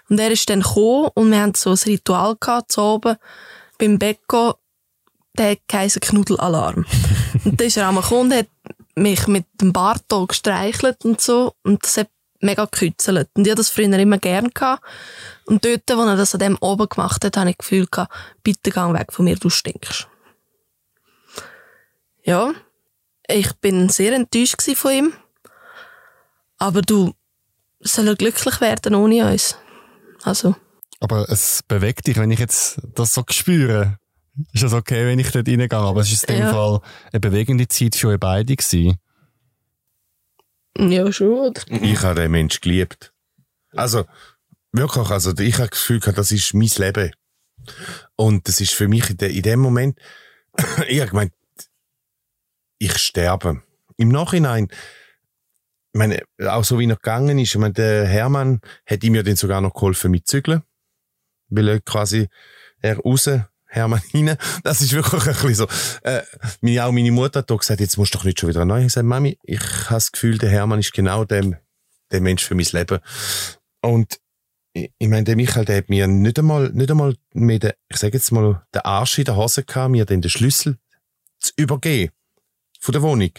Und er ist dann gekommen und wir hatten so ein Ritual gehabt, zu oben, beim Bäcker, der hat geheißen Knudelalarm. und dann ist er einmal gekommen und hat mich mit dem Bart auch gestreichelt und so, und das hat mega gekützelt. Und ich hatte das früher immer gern gehabt. Und dort, wo er das an dem oben gemacht hat, habe ich das Gefühl gehabt, bitte geh weg von mir, du stinkst. Ja. Ich bin sehr enttäuscht von ihm. Aber du, soll er glücklich werden ohne uns. Also, Aber es bewegt dich, wenn ich jetzt das so spüre. Ist das okay, wenn ich dort reingehe? Aber es ist in dem Ja. Fall eine bewegende Zeit für euch beide gewesen. ja schon? Ich habe den Mensch geliebt. Also, wirklich, also ich habe das Gefühl, gehabt, das ist mein Leben. Und das ist für mich in, de, in dem Moment, ich habe gemeint, ich sterbe. Im Nachhinein, meine, auch so wie er gegangen ist, ich meine, der Hermann hat ihm ja dann sogar noch geholfen mit Zügeln. Weil er quasi, er raus, Hermann rein. Das ist wirklich ein bisschen so. Äh, meine, auch meine Mutter hat gesagt, jetzt musst du doch nicht schon wieder neu. Ich gesagt, Mami, ich habe das Gefühl, der Hermann ist genau dem, der Mensch für mein Leben. Und ich, ich meine, der Michael, der hat mir nicht einmal, nicht einmal mit der, ich sage jetzt mal, den Arsch in der Hose gehabt, mir dann den Schlüssel zu übergeben. Von der Wohnung.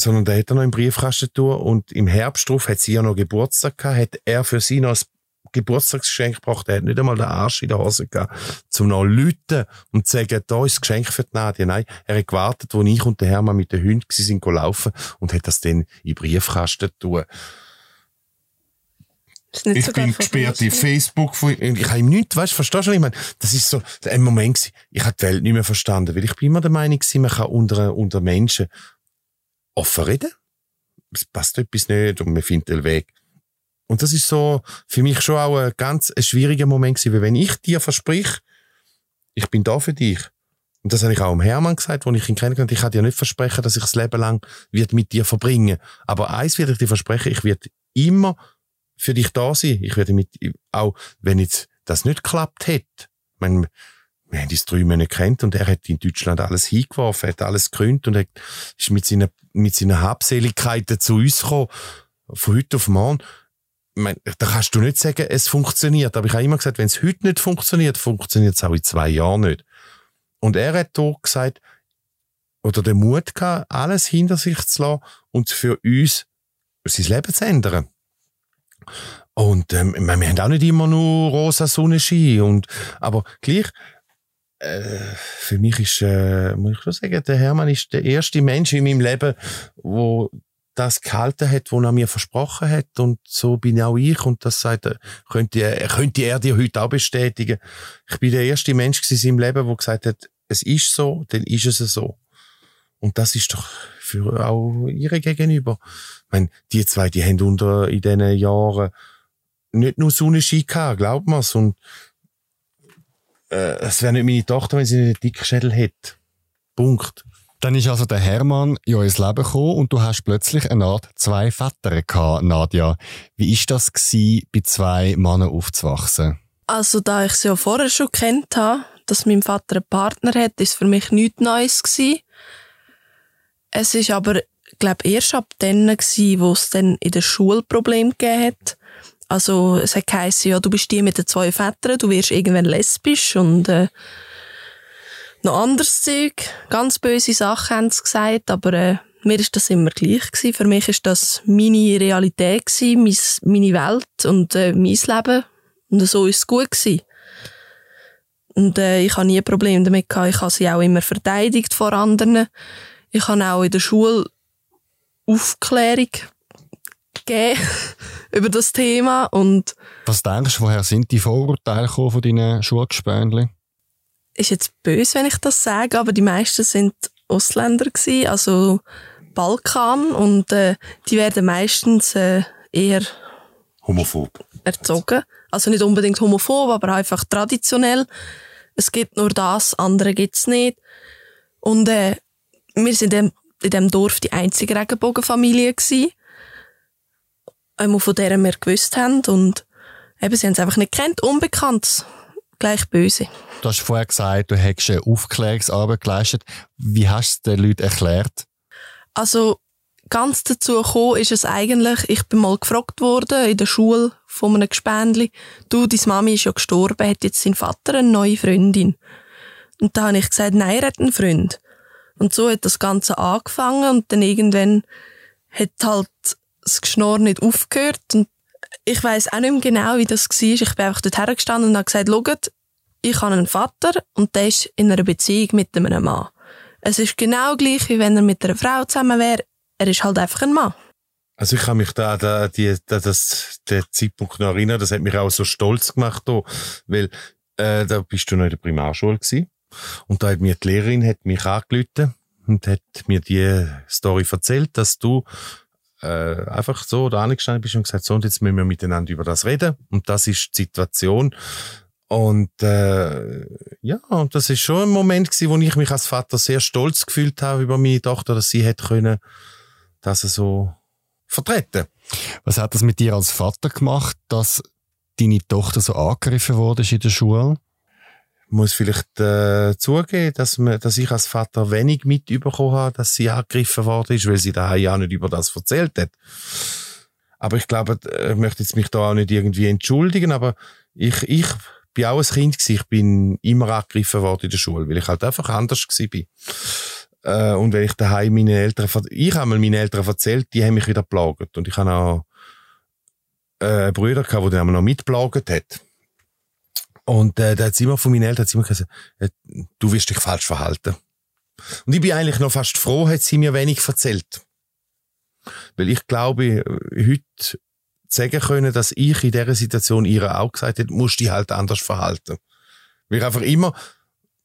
Sondern der hat er noch im Briefkasten tun und im Herbst drauf hat sie ja noch Geburtstag gehabt, hat er für sie noch ein Geburtstagsgeschenk gebracht. Er hat nicht einmal den Arsch in der Hose gehabt, zum noch lüten und zu sagen, da ist das Geschenk für die Nadia. Nein, er hat gewartet, wo ich und der Hermann mit den Hunden sind go laufen und hat das dann in den Briefkasten tun. Ich bin gesperrt in. Facebook. von- Ich habe ihm nichts, weißt du, verstehst du? was Ich meine, das ist so ein Moment gewesen. Ich habe die Welt nicht mehr verstanden, weil ich bin immer der Meinung gewesen, man kann unter, unter Menschen offen reden. Es passt etwas nicht und man findet einen Weg. Und das ist so für mich schon auch ein ganz ein schwieriger Moment gewesen, weil wenn ich dir versprich, ich bin da für dich. Und das habe ich auch dem Hermann gesagt, wo ich ihn kennengelernt habe. Ich kann dir nicht versprechen, dass ich das Leben lang wird mit dir verbringen. Aber eins werde ich dir versprechen, ich werde immer für dich da sein. Ich werde mit, auch wenn jetzt das nicht geklappt hätte, ich meine, wir haben uns drei Monate kennt und er hat in Deutschland alles hingeworfen, hat alles gekrönt und hat, ist mit seinen, mit seinen Habseligkeiten zu uns gekommen, von heute auf morgen. Meine, da kannst du nicht sagen, es funktioniert. Aber ich habe immer gesagt, wenn es heute nicht funktioniert, funktioniert es auch in zwei Jahren nicht. Und er hat da gesagt, oder den Mut gehabt, alles hinter sich zu lassen und für uns sein Leben zu ändern. Und ähm, wir haben auch nicht immer nur rosa Sonnenschein. Aber gleich, äh, für mich ist, äh, muss ich schon sagen, der Hermann ist der erste Mensch in meinem Leben, wo das gehalten hat, was er mir versprochen hat. Und so bin auch ich. Und das sagt, er, könnte, er- könnte er dir heute auch bestätigen. Ich bin der erste Mensch in seinem Leben, der gesagt hat, es ist so, dann ist es so. Und das ist doch für auch ihre gegenüber. Ich meine, die zwei, die haben unter, in diesen Jahren nicht nur Sonnenschein gehabt, glaubt mir's. Und, äh, es wäre nicht meine Tochter, wenn sie nicht einen dicken Schädel hätte. Punkt. Dann ist also der Hermann in euer Leben gekommen und du hast plötzlich eine Art zwei Väter gehabt, Nadja. Wie ist das gewesen, bei zwei Männern aufzuwachsen? Also, da ich sie ja vorher schon kennt habe, dass mein Vater einen Partner hat, ist für mich nichts Neues gewesen. Es ist aber, glaube erst ab dann gewesen, wo es dann in der Schule Probleme gegeben hat. Also, es hat geheißen, ja, du bist die mit den zwei Vätern, du wirst irgendwann lesbisch und, äh, noch anderes Zeug. Ganz böse Sachen haben sie gesagt, aber, äh, mir ist das immer gleich gewesen. Für mich ist das meine Realität gewesen, mis- meine Welt und, äh, mein Leben. Und so ist es gut gewesen. Und äh, ich habe nie ein Problem damit gehabt. Ich habe sie auch immer verteidigt vor anderen. Ich habe auch in der Schule Aufklärung gegeben über das Thema und Was denkst du, woher sind die Vorurteile gekommen von deinen Schulgespönchen? ist jetzt böse, wenn ich das sage, aber die meisten sind Ausländer gewesen, also Balkan und äh, die werden meistens äh, eher Homophob. erzogen. Also nicht unbedingt homophob, aber einfach traditionell. Es gibt nur das, andere gibt's nicht. Und äh, wir sind in dem, in dem Dorf die einzige Regenbogenfamilie gsi, ähm, von der wir gewusst haben. Und eben, sie haben es einfach nicht kennt, unbekannt, gleich böse. Du hast vorher gesagt, du hättest eine Aufklärungsarbeit geleistet. Wie hast du es den Leuten erklärt? Also ganz dazu gekommen ist es eigentlich, ich bin mal gefragt worden in der Schule von einem Gespendli, du, deine Mami ist ja gestorben, hat jetzt sein Vater eine neue Freundin? Und da habe ich gesagt, nein, er hat einen Freund. Und so hat das Ganze angefangen und dann irgendwann hat halt das Geschnurr nicht aufgehört und ich weiß auch nicht mehr genau, wie das war. Ich bin einfach dort hergestanden und habe gesagt, schaut, ich habe einen Vater und der ist in einer Beziehung mit einem Mann. Es ist genau gleich, wie wenn er mit einer Frau zusammen wäre. Er ist halt einfach ein Mann. Also ich kann mich da, da die, da, das, den Zeitpunkt noch erinnern, das hat mich auch so stolz gemacht, da, weil äh, da bist du noch in der Primarschule gewesen. und da hat mir die Lehrerin hat mich angerufen und hat mir die Story erzählt, dass du äh, einfach so da angestanden bist und gesagt, so und jetzt müssen wir miteinander über das reden und das ist die Situation und äh, ja, und das ist schon ein Moment gewesen, wo ich mich als Vater sehr stolz gefühlt habe über meine Tochter, dass sie hätte können, das so vertreten. Was hat das mit dir als Vater gemacht, dass deine Tochter so angegriffen wurde in der Schule? Muss vielleicht äh, zugeben, dass, man, dass ich als Vater wenig mitbekommen habe, dass sie angegriffen worden ist, weil sie daheim ja nicht über das erzählt hat. Aber ich glaube, ich möchte jetzt mich da auch nicht irgendwie entschuldigen, aber ich, ich bin auch ein Kind gewesen. Ich bin immer angegriffen worden in der Schule, weil ich halt einfach anders war. Äh, und wenn ich daheim meine Eltern, ich habe mal meine Eltern erzählt, die haben mich wieder plagt. Und ich habe auch äh, Brüder gehabt, der dann noch mitplagt hat. Und äh, da hat immer von meinen Eltern immer gesagt, äh, du wirst dich falsch verhalten. Und ich bin eigentlich noch fast froh, hat sie mir wenig erzählt. Weil ich glaube, heute sagen können, dass ich in dieser Situation ihr auch gesagt hätte, musst dich halt anders verhalten. Weil ich einfach immer,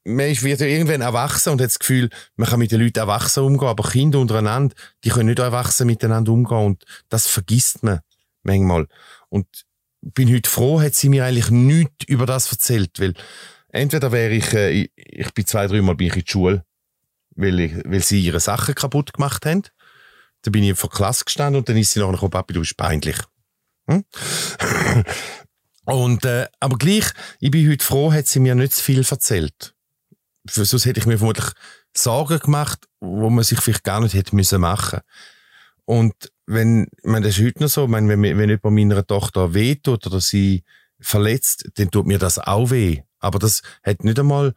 man wird ja irgendwann erwachsen und hat das Gefühl, man kann mit den Leuten erwachsen umgehen, aber Kinder untereinander, die können nicht erwachsen miteinander umgehen und das vergisst man manchmal. Und bin heute froh, hat sie mir eigentlich nichts über das erzählt, weil entweder wäre ich, äh, ich bin zwei, dreimal bin ich in die Schule, weil, ich, weil sie ihre Sachen kaputt gemacht haben. Da bin ich vor Klasse gestanden und dann ist sie nachher gekommen, Papi, du bist peinlich. Hm? und, äh, aber gleich, ich bin heute froh, hat sie mir nicht zu viel erzählt. Sonst hätte ich mir vermutlich Sorgen gemacht, wo man sich vielleicht gar nicht hätte müssen machen. Und wenn, ich meine, das ist heute noch so, ich meine, wenn, wenn jemand meiner Tochter wehtut oder sie verletzt, dann tut mir das auch weh. Aber das hat nicht einmal,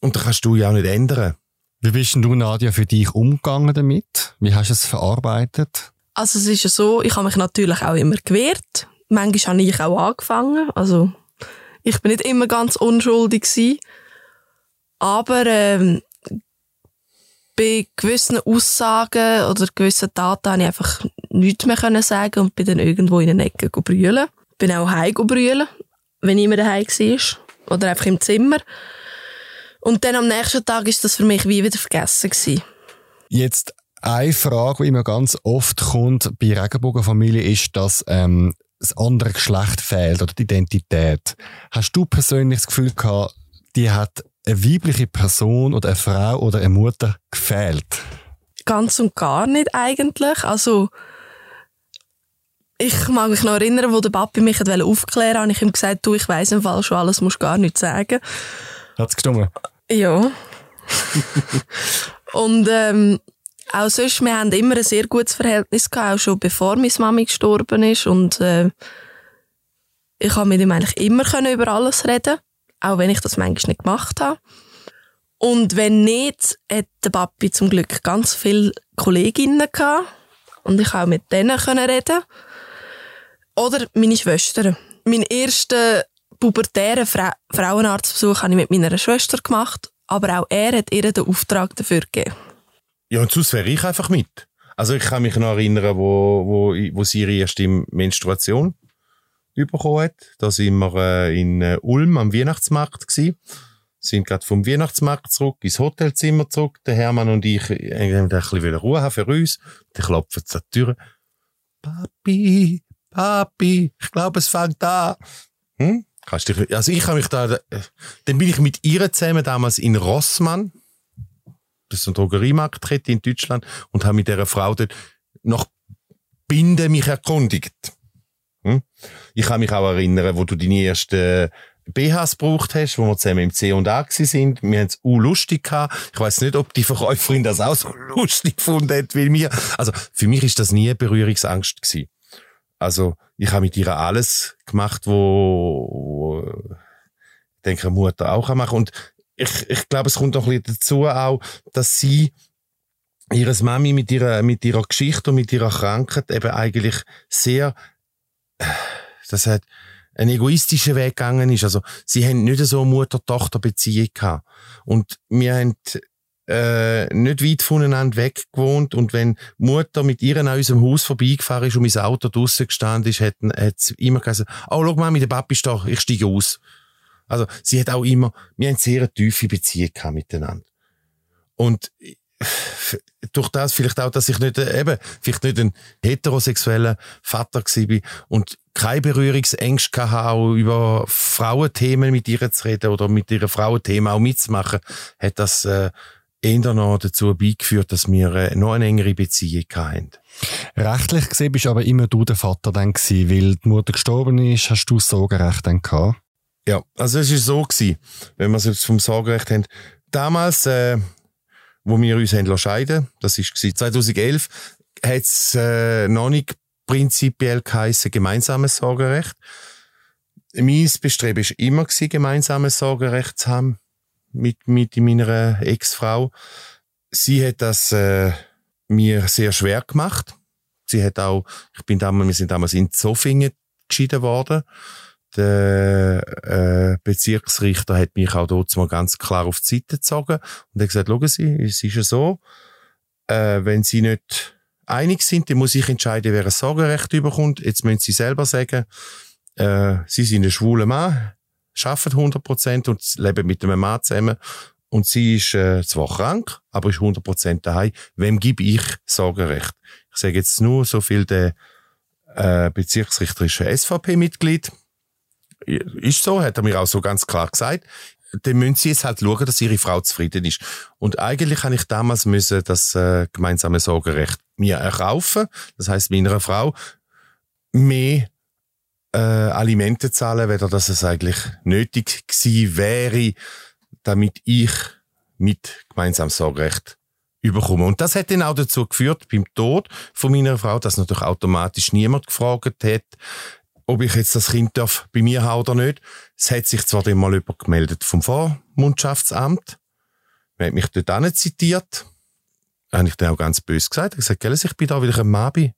und das kannst du ja auch nicht ändern. Wie bist denn du, Nadia, für dich umgegangen damit? Wie hast du es verarbeitet? Also es ist ja so, ich habe mich natürlich auch immer gewehrt. Manchmal habe ich auch angefangen. Also ich bin nicht immer ganz unschuldig gewesen. Aber ähm, bei gewissen Aussagen oder gewissen Taten habe ich einfach nichts mehr sagen und bin dann irgendwo in eine Ecke brüllen. Bin auch heim brüllen, wenn ich immer daheim war. Oder einfach im Zimmer. Und dann am nächsten Tag ist das für mich wie wieder vergessen gewesen. Jetzt eine Frage, die immer ganz oft kommt bei Regenbogenfamilien, ist, dass ähm, das andere Geschlecht fehlt oder die Identität. Hast du persönlich das Gefühl gehabt, die hat eine weibliche Person oder eine Frau oder eine Mutter gefehlt? Ganz und gar nicht eigentlich. Also ich mag mich noch erinnern, wo der Papi mich aufklären wollte, habe ich ihm gesagt, du, ich weiss im Fall schon alles, musst gar nicht sagen. Hat's gestimmt? Ja. und ähm, auch sonst, wir haben immer ein sehr gutes Verhältnis gehabt, auch schon bevor meine Mami gestorben ist. Und äh, ich habe mit ihm eigentlich immer können über alles reden auch wenn ich das manchmal nicht gemacht habe. Und wenn nicht, hat der Papi zum Glück ganz viele Kolleginnen gehabt. Und ich auch mit denen reden. Oder meine Schwestern. Mein ersten pubertären Fra Frauenarztbesuch habe ich mit meiner Schwester gemacht. Aber auch er hat ihr den Auftrag dafür gegeben. Ja, und sonst wäre ich einfach mit. Also ich kann mich noch erinnern, wo, wo, wo sie ihre erste Menstruation bekommen hat. Da sind wir äh, in äh, Ulm am Weihnachtsmarkt gewesen. Sind gerade vom Weihnachtsmarkt zurück ins Hotelzimmer zurück. Der Hermann und ich äh, ein bisschen Ruhe haben für uns. Dann klopfen sie an die Tür. Papi, Papi, ich glaube, es fängt an. Hm? Also ich habe mich da, äh, dann bin ich mit ihr zusammen damals in Rossmann, das ist eine Drogeriemarktkette in Deutschland, und habe mit dieser Frau dort nach Binde mich erkundigt. Hm? Ich kann mich auch erinnern, wo du deine ersten BHs gebraucht hast, wo wir zusammen im C und A sind. Wir haben es auch lustig gehabt. Ich weiß nicht, ob die Verkäuferin das auch so lustig gefunden hat wie mir. Also, für mich ist das nie Berührungsangst gewesen. Also, ich habe mit ihr alles gemacht, wo, wo ich denke, eine Mutter auch machen Und ich, ich glaube, es kommt noch ein bisschen dazu auch, dass sie ihres Mami mit ihrer, mit ihrer Geschichte und mit ihrer Krankheit eben eigentlich sehr das hat ein egoistischer Weg gegangen ist. Also, sie haben nicht so eine Mutter-Tochter-Beziehung gehabt. Und wir haben, äh, nicht weit voneinander weg gewohnt und wenn Mutter mit ihr an unserem Haus vorbeigefahren ist und mein Auto draussen gestanden ist, hat, sie immer gesagt, oh, schau mal, der Papi ist da, ich steige aus. Also, sie hat auch immer, wir haben sehr eine tiefe Beziehung gehabt miteinander. Und durch das vielleicht auch, dass ich nicht, äh, eben, vielleicht nicht ein heterosexueller Vater war und keine Berührungsängste hatte, auch über Frauenthemen mit ihr zu reden oder mit ihren Frauenthemen auch mitzumachen, hat das äh, eher noch dazu beigeführt, dass wir äh, noch eine engere Beziehung hatten. Rechtlich gesehen bist aber immer du der Vater dann gewesen, weil die Mutter gestorben ist, hast du das Sorgerecht dann gehabt? Ja, also es ist so gewesen, wenn wir es jetzt vom Sorgerecht haben. Damals, äh, wo wir uns haben scheiden das ist 2011, hat es äh, noch nicht prinzipiell geheissen, gemeinsames Sorgerecht. Mein Bestreben war immer, gewesen, gemeinsames Sorgerecht zu haben mit, mit meiner Ex-Frau. Sie hat das äh, mir sehr schwer gemacht. Sie hat auch, ich bin damals, wir sind damals in Zofingen geschieden worden. Der äh, Bezirksrichter hat mich auch dort mal ganz klar auf die Seite gezogen und hat gesagt, schauen Sie, es ist ja so, äh, wenn Sie nicht einig sind, dann muss ich entscheiden, wer ein Sorgerecht überkommt. Jetzt müssen Sie selber sagen, äh, Sie sind ein schwuler Mann, arbeiten 100 Prozent und leben mit einem Mann zusammen und sie ist äh, zwar krank, aber ist 100 Prozent daheim. Wem gebe ich Sorgerecht? Ich sage jetzt nur so viel, der äh, Bezirksrichter ist ein SVP-Mitglied. Ist so, hat er mir auch so ganz klar gesagt. Dann müssen sie jetzt halt schauen, dass ihre Frau zufrieden ist. Und eigentlich habe ich damals müssen das äh, gemeinsame Sorgerecht mir erkaufen. Das heißt meiner Frau mehr äh, Alimente zahlen, weder dass es eigentlich nötig gewesen wäre, damit ich mit gemeinsames Sorgerecht überkomme. Und das hat dann auch dazu geführt, beim Tod von meiner Frau, dass natürlich automatisch niemand gefragt hat, ob ich jetzt das Kind darf bei mir haben oder nicht. Es hat sich zwar dann mal jemand gemeldet vom Vormundschaftsamt. Man hat mich dort auch nicht zitiert. Habe ich dann auch ganz böse gesagt. Ich habe gesagt, ich bin da, weil ich ein Mann bin.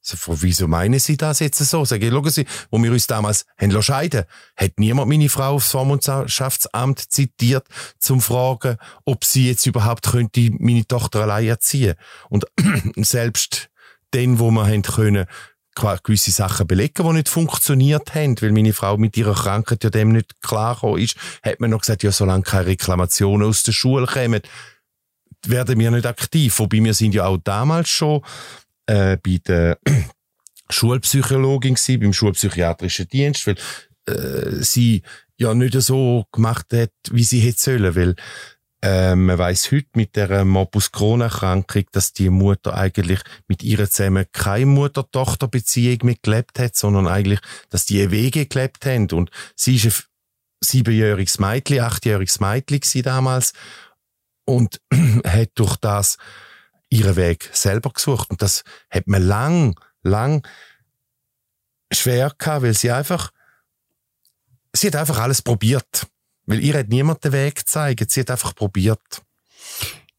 So, wieso meinen Sie das jetzt so? Sag ich, schauen Sie, wo wir uns damals haben scheiden hat niemand meine Frau aufs Vormundschaftsamt zitiert, zum fragen, ob sie jetzt überhaupt könnte meine Tochter allein erziehen. Und selbst den, wo wir haben können, gewisse Sachen belegen, die nicht funktioniert haben, weil meine Frau mit ihrer Krankheit ja dem nicht klar ist, hat man noch gesagt, ja, solange keine Reklamationen aus der Schule kommen, werden wir nicht aktiv. Wobei wir sind ja auch damals schon äh, bei der Schulpsychologin gewesen, beim schulpsychiatrischen Dienst, weil äh, sie ja nicht so gemacht hat, wie sie hätte sollen, weil äh, man weiß heute mit der Morbus Crohn-Erkrankung, dass die Mutter eigentlich mit ihr zusammen keine Mutter-Tochter-Beziehung mitgelebt hat, sondern eigentlich, dass die Wege gelebt haben. Und sie ist ein siebenjähriges Mädchen, achtjähriges Mädchen damals und hat durch das ihren Weg selber gesucht. Und das hat man lang, lang schwer gehabt, weil sie einfach, sie hat einfach alles probiert. Weil ihr hat niemand den Weg gezeigt. Sie hat einfach probiert.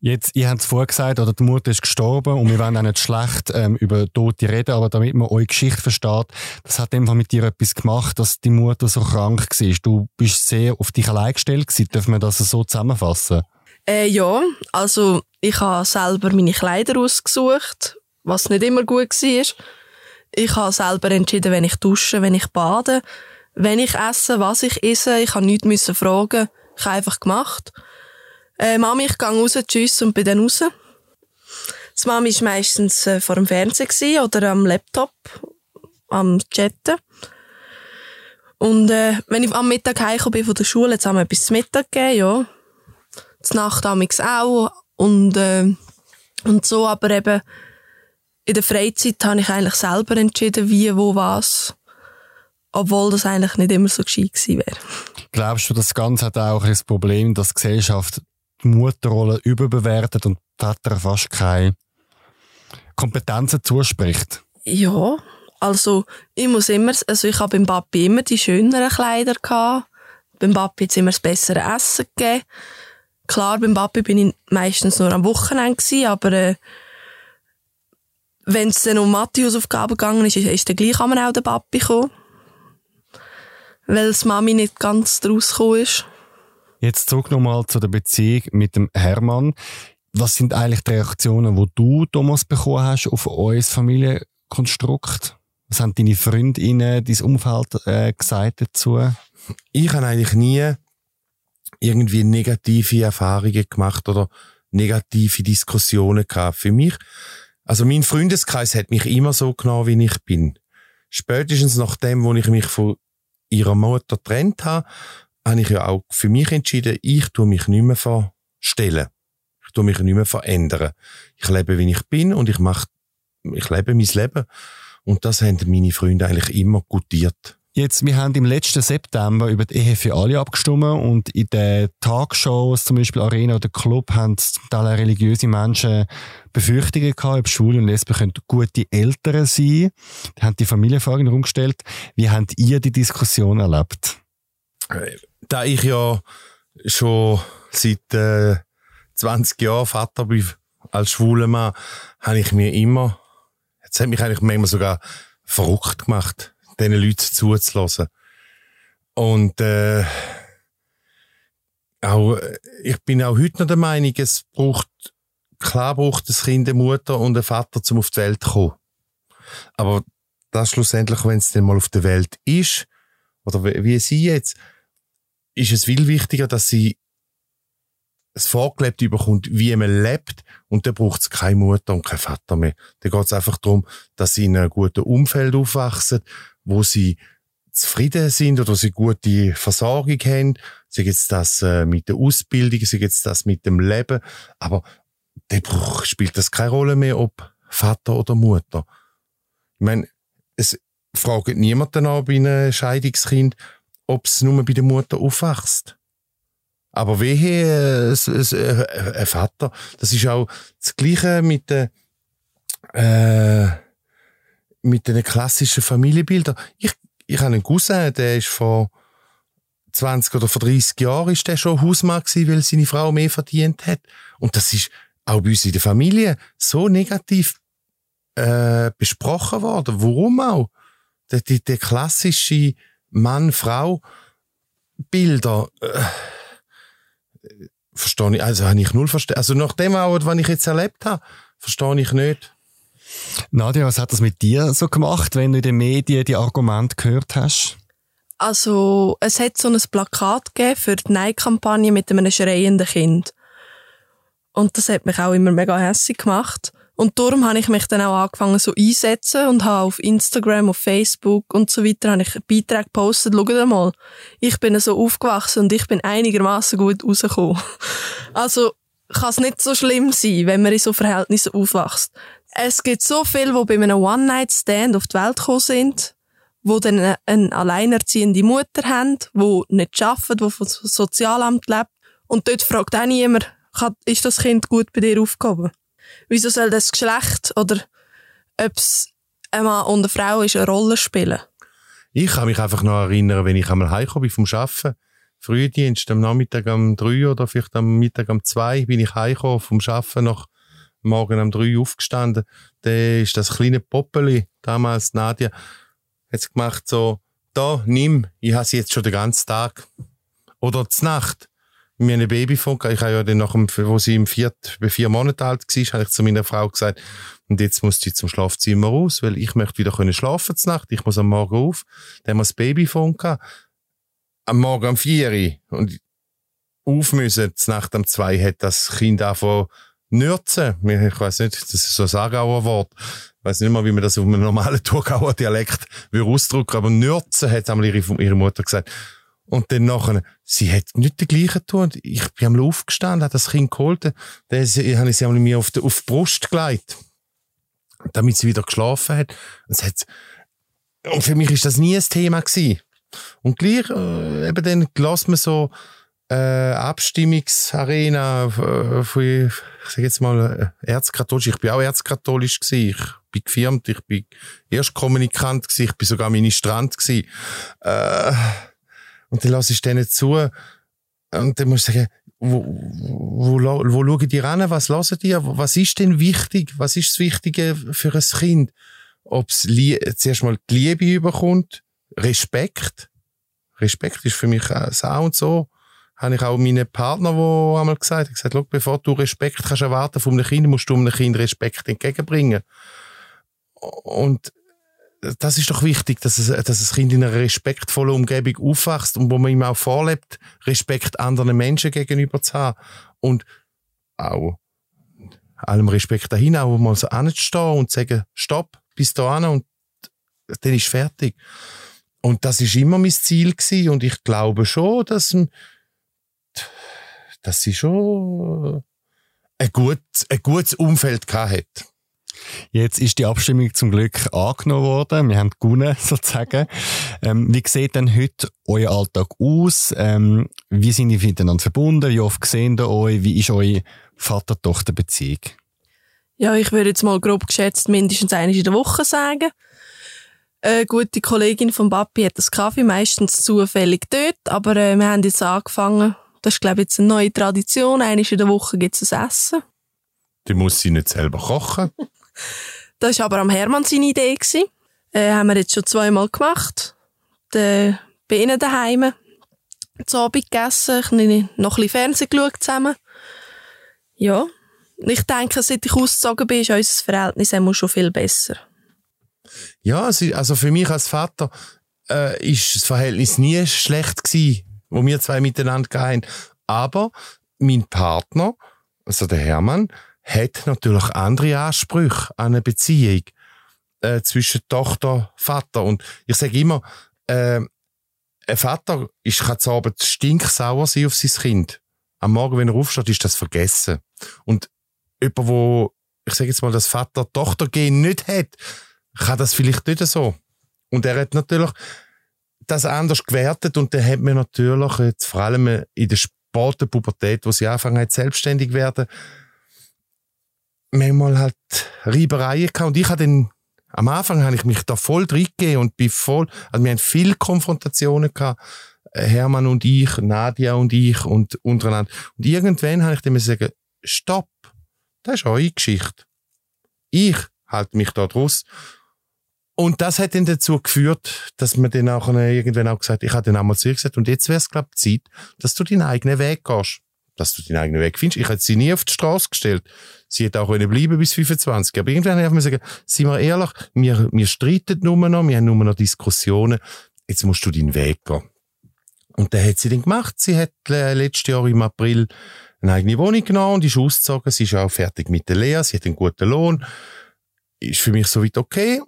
Jetzt, ihr habt es vorher gesagt, oder die Mutter ist gestorben und wir wollen auch nicht schlecht ähm, über Tote reden, aber damit man eure Geschichte versteht, das hat einfach mit dir etwas gemacht, dass die Mutter so krank war. Du bist sehr auf dich allein gestellt gewesen. Dürfen wir das so zusammenfassen? Äh, ja, also ich habe selber meine Kleider ausgesucht, was nicht immer gut war. Ich habe selber entschieden, wenn ich dusche, wenn ich bade, wenn ich esse, was ich esse. Ich habe nichts müssen fragen. Ich habe einfach gemacht. Äh, Mami, ich gehe raus, tschüss und bin dann raus. Das Mami war meistens äh, vor dem Fernseher oder am Laptop, am Chatten. Und äh, wenn ich am Mittag heimgekommen bin von der Schule, jetzt haben wir etwas zu Mittag gegeben, ja. Die Nacht auch. Und, äh, und so, aber eben in der Freizeit habe ich eigentlich selber entschieden, wie, wo, was. Obwohl das eigentlich nicht immer so gescheit gewesen wäre. Glaubst du, das Ganze hat auch das Problem, dass die Gesellschaft die Mutterrolle überbewertet und die Väter fast keine Kompetenzen zuspricht? Ja, also ich muss immer, also ich habe beim Papi immer die schöneren Kleider gehabt. Beim Papi es immer das bessere Essen gegeben. Klar, beim Papi bin ich meistens nur am Wochenende gewesen, aber äh, wenn es dann um Mathe-Hausaufgaben gegangen ist, ist dann gleich auch der Papi gekommen. Weil das Mami nicht ganz draus gekommen ist. Jetzt zurück nochmal zu der Beziehung mit dem Hermann. Was sind eigentlich die Reaktionen, die du, Thomas, bekommen hast auf euer Familienkonstrukt? Was haben deine Freundinnen, dein Umfeld äh, gesagt dazu? Ich habe eigentlich nie irgendwie negative Erfahrungen gemacht oder negative Diskussionen gehabt. Für mich, also mein Freundeskreis hat mich immer so genommen, wie ich bin. Spätestens nachdem, wo ich mich von ihrer Mutter getrennt habe, habe ich ja auch für mich entschieden, ich tue mich nicht mehr verstellen. Ich tue mich nicht mehr verändern. Ich lebe, wie ich bin und ich mache, ich lebe mein Leben. Und das haben meine Freunde eigentlich immer gutiert. Jetzt, wir haben im letzten September über die Ehe für alle abgestimmt und in den Talkshows, zum Beispiel Arena oder Club, haben zum Teil religiöse Menschen Befürchtungen gehabt, ob Schwule und Lesben gute Eltern sein Da haben die Familienfragen herumgestellt. Wie habt ihr die Diskussion erlebt? Da ich ja schon seit äh, 20 Jahren Vater bin, als schwuler Mann, habe ich mir immer, jetzt hat mich eigentlich manchmal sogar verrückt gemacht, diesen Leuten zuzulassen. Und äh, auch, ich bin auch heute noch der Meinung, es braucht, klar braucht das Kind eine Mutter und einen Vater, um auf die Welt zu kommen. Aber das schlussendlich, wenn es dann mal auf der Welt ist, oder wie sie jetzt, ist es viel wichtiger, dass sie es vorgelebt überkommt, wie man lebt, und dann braucht es keine Mutter und keinen Vater mehr. Da geht es einfach darum, dass sie in einem guten Umfeld aufwachsen, wo sie zufrieden sind oder sie gute Versorgung haben. Sie jetzt das äh, mit der Ausbildung, sie jetzt das mit dem Leben. Aber dann spielt das keine Rolle mehr, ob Vater oder Mutter. Ich meine, es fragt niemand danach bei einem Scheidungskind, ob es nur bei der Mutter aufwächst. Aber wehe, äh, äh, ein Vater, das ist auch das Gleiche mit den, äh, mit den klassischen Familienbildern. Ich, ich habe einen Cousin, der ist vor 20 oder vor 30 Jahren ist der schon Hausmann gewesen, weil seine Frau mehr verdient hat. Und das ist auch bei uns in der Familie so negativ äh, besprochen worden. Warum auch? Der, der, der klassische Mann-Frau-Bilder. Äh, verstehe ich, also habe ich null verstanden. Also nach dem auch, was ich jetzt erlebt habe, verstehe ich nicht. Nadia, was hat das mit dir so gemacht, wenn du in den Medien die Argumente gehört hast? Also, es hat so ein Plakat gegeben für die Nein-Kampagne mit einem schreienden Kind. Und das hat mich auch immer mega hässlich gemacht. Und darum habe ich mich dann auch angefangen so einsetzen und habe auf Instagram, auf Facebook und so weiter habe ich Beiträge gepostet. Schaut mal, ich bin so aufgewachsen und ich bin einigermaßen gut rausgekommen. Also kann es nicht so schlimm sein, wenn man in so Verhältnissen aufwächst. Es gibt so viele, die bei einem One-Night-Stand auf die Welt gekommen sind, die dann eine alleinerziehende Mutter haben, die nicht arbeitet, die vom Sozialamt lebt. Und dort fragt auch niemand, ist das Kind gut bei dir aufgehoben? wieso soll das Geschlecht oder ob es ein Mann und eine Frau ist, eine Rolle spielen? Ich kann mich einfach noch erinnern, wenn ich einmal heimgekommen bin vom Arbeiten, Frühdienst, am Nachmittag um drei oder vielleicht am Mittag um zwei bin ich heimgekommen vom Arbeiten nach morgen um drei aufgestanden. Da ist das kleine Poppeli, damals Nadia, hat gemacht so, da, nimm, ich habe sie jetzt schon den ganzen Tag. Oder zur Nacht mir ein Babyphone Ich habe ja dann nach dem, wo sie im vier, bei vier Monaten alt war, habe ich zu meiner Frau gesagt, und jetzt muss sie zum Schlafzimmer raus, weil ich möchte wieder können schlafen zur Nacht. Ich muss am Morgen auf. Dann haben wir das gehabt. Am Morgen um vier und auf müssen, zur Nacht um zwei hat das Kind angefangen nürzen. Ich weiß nicht, das ist so ein Aargauer Wort. Ich weiß nicht mal, wie man das auf einem normalen Thurgauer Dialekt ausdrücken aber nürzen hat einmal ihre, ihre Mutter gesagt. Und dann nachher, sie hat nicht den gleichen tun. Ich bin am Lauf gestanden, habe das Kind geholt. Dann habe ich sie einmal mir auf die, auf die Brust gelegt. Damit sie wieder geschlafen hat. Und, hat. und für mich ist das nie ein Thema gewesen. Und gleich, äh, eben dann lassen wir so, äh, Abstimmungsarena äh, von, ich sag jetzt mal, äh, erzkatholisch. Ich bin auch erzkatholisch gewesen. Ich bin gefirmt, ich bin erst Kommunikant gewesen, ich bin sogar Ministrant gewesen. Äh, und dann lasse ich denen zu. Und dann muss ich sagen, wo, wo, wo, schauen die ran? Was lassen die? Was ist denn wichtig? Was ist das Wichtige für ein Kind? Ob es zuerst mal die Liebe überkommt, Respekt. Respekt ist für mich so und so. Habe ich auch meinen Partner, der einmal gesagt hat, gesagt, bevor du Respekt kannst erwarten von einem Kind, musst du einem Kind Respekt entgegenbringen. Und das ist doch wichtig, dass, es, dass das Kind in einer respektvollen Umgebung aufwächst und wo man ihm auch vorlebt, Respekt anderen Menschen gegenüber zu haben. Und auch allem Respekt dahin, auch mal so anzustehen und zu sagen, stopp, bis dahin und dann ist fertig. Und das ist immer mein Ziel gewesen und ich glaube schon, dass, dass sie schon ein, gut, ein gutes Umfeld gehabt hat. Jetzt ist die Abstimmung zum Glück angenommen worden. Wir haben gewonnen, sozusagen. Ähm, wie sieht denn heute euer Alltag aus? Ähm, wie sind ihr miteinander verbunden? Wie oft sehen ihr euch? Wie ist eure Vater-Tochter-Beziehung? Ja, ich würde jetzt mal grob geschätzt mindestens einmal in der Woche sagen. Eine gute Kollegin von Papi hat das Kaffee meistens zufällig dort, aber äh, wir haben jetzt angefangen. Das ist, glaube ich, jetzt eine neue Tradition. Einmal in der Woche gibt es ein Essen. Die muss sie nicht selber kochen. Das war aber am Hermann seine Idee. Gewesen. Äh, haben wir jetzt schon zweimal gemacht. De, bei ihnen daheim. Zu Abend gegessen, noch ein bisschen Fernsehen geschaut zusammen. Ja. Ich denke, seit ich ausgezogen bin, ist unser Verhältnis immer schon viel besser. Ja, also für mich als Vater äh, ist das Verhältnis nie schlecht gewesen, wo wir zwei miteinander gehen. Aber mein Partner, also der Hermann, hat natürlich andere Ansprüche an eine Beziehung äh, zwischen Tochter und Vater. Und ich sage immer, äh, ein Vater ist, kann zu Abend stinksauer sein auf sein Kind. Am Morgen, wenn er aufsteht, ist das vergessen. Und jemand, wo, ich sage jetzt mal, das Vater-Tochter-Gen nicht hat, kann das vielleicht nicht so. Und er hat natürlich das anders gewertet und dann hat man natürlich jetzt vor allem in der späten Pubertät, wo sie anfangen selbstständig werden, manchmal halt Reibereien gehabt. Und ich habe dann, am Anfang habe ich mich da voll reingegeben und bin voll, also wir haben viele Konfrontationen gehabt. Äh, Hermann und ich, Nadia und ich und untereinander. Und irgendwann habe ich dann sagen, stopp, das ist eure Geschichte. Ich halte mich da draus. Und das hat dann dazu geführt, dass man dann auch irgendwann auch gesagt, ich habe dann einmal zu ihr gesagt, und jetzt wäre es, glaube ich, Zeit, dass du deinen eigenen Weg gehst dass du deinen eigenen Weg findest. Ich hätte sie nie auf die Straße gestellt. Sie hätte auch bleiben bis 25. Aber irgendwann habe ich mir gesagt, seien wir ehrlich, wir, wir streiten nur noch, wir haben nur noch Diskussionen. Jetzt musst du deinen Weg gehen. Und das hat sie dann gemacht. Sie hat äh, letztes Jahr im April eine eigene Wohnung genommen und ist ausgezogen. Sie ist auch fertig mit der Lehre. Sie hat einen guten Lohn. Ist für mich soweit okay.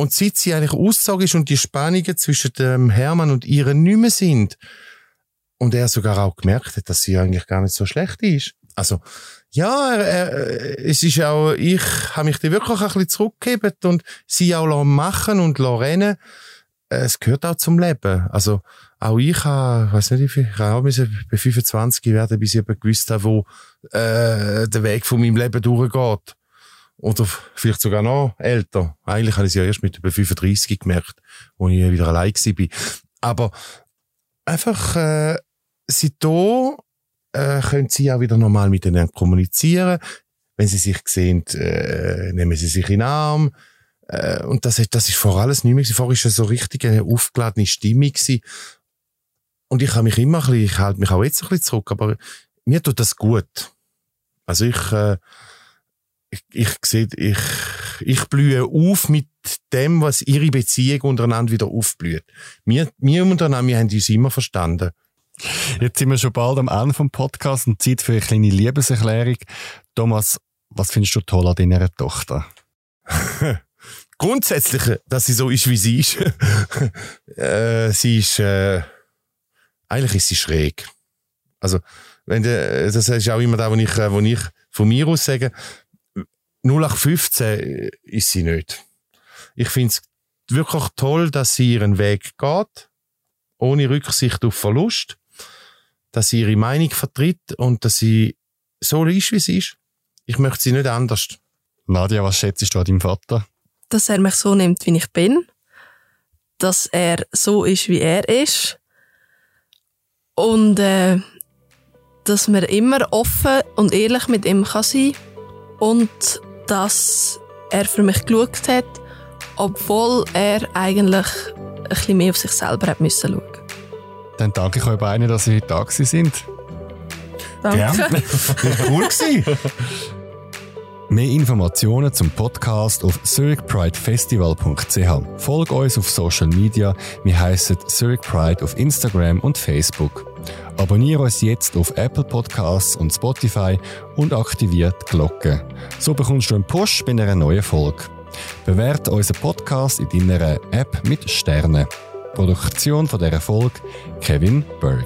Und seit sie eigentlich ausgezogen ist und die Spannungen zwischen dem Hermann und ihr nicht mehr sind, und er sogar auch gemerkt hat, dass sie eigentlich gar nicht so schlecht ist. Also, ja, er, er, es ist auch, ich habe mich da wirklich ein bisschen zurückgegeben und sie auch machen und rennen. Es gehört auch zum Leben. Also, auch ich habe, ich weiß nicht, ich habe auch bei 25 werden, bis ich eben gewusst habe, wo äh, der Weg von meinem Leben durchgeht. Oder vielleicht sogar noch älter. Eigentlich habe ich es ja erst mit über 35 gemerkt, wo ich wieder allein war. Aber einfach, äh, seitdem äh, können sie auch wieder normal miteinander kommunizieren. Wenn sie sich sehen, äh, nehmen sie sich in den Arm. Äh, und das, das ist vor alles nicht mehr. Vorher war es so richtig eine aufgeladene Stimmung. Gewesen. Und ich habe mich immer ein bisschen, ich halte mich auch jetzt ein bisschen zurück, aber mir tut das gut. Also ich, äh, ich, ich sehe, ich, ich blühe auf mit dem, was ihre Beziehung untereinander wieder aufblüht. Wir, wir untereinander, wir haben uns immer verstanden. Jetzt sind wir schon bald am Ende vom Podcast und Zeit für eine kleine Liebeserklärung. Thomas, was findest du toll an deiner Tochter? Grundsätzlich, dass sie so ist, wie sie ist. äh, sie ist, äh, eigentlich ist sie schräg. Also, wenn de, das ist auch immer da, wo ich, äh, wo ich von mir aus sage, 0815 ist sie nicht. Ich finde es wirklich toll, dass sie ihren Weg geht, ohne Rücksicht auf Verlust dass sie ihre Meinung vertritt und dass sie so ist, wie sie ist. Ich möchte sie nicht anders. Nadja, was schätzt du an deinem Vater? Dass er mich so nimmt, wie ich bin. Dass er so ist, wie er ist. Und äh, dass man immer offen und ehrlich mit ihm kann sein Und dass er für mich geschaut hat, obwohl er eigentlich ein bisschen mehr auf sich selber hat müssen schauen Dann danke ich euch beiden, dass ihr heute da sind. Danke. Gern. cool. Mehr Informationen zum Podcast auf zurichpridefestival.ch. Folgt uns auf Social Media. Wir heißen Zurich Pride auf Instagram und Facebook. Abonniere uns jetzt auf Apple Podcasts und Spotify und aktiviert die Glocke. So bekommst du einen Push bei einer neuen Folge. Bewerte unseren Podcast in deiner App mit Sternen. Produktion von dieser Folge Kevin Burke.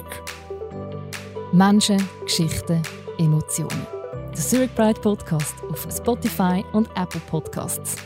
Menschen, Geschichten, Emotionen. Der Zurich Pride Podcast auf Spotify und Apple Podcasts.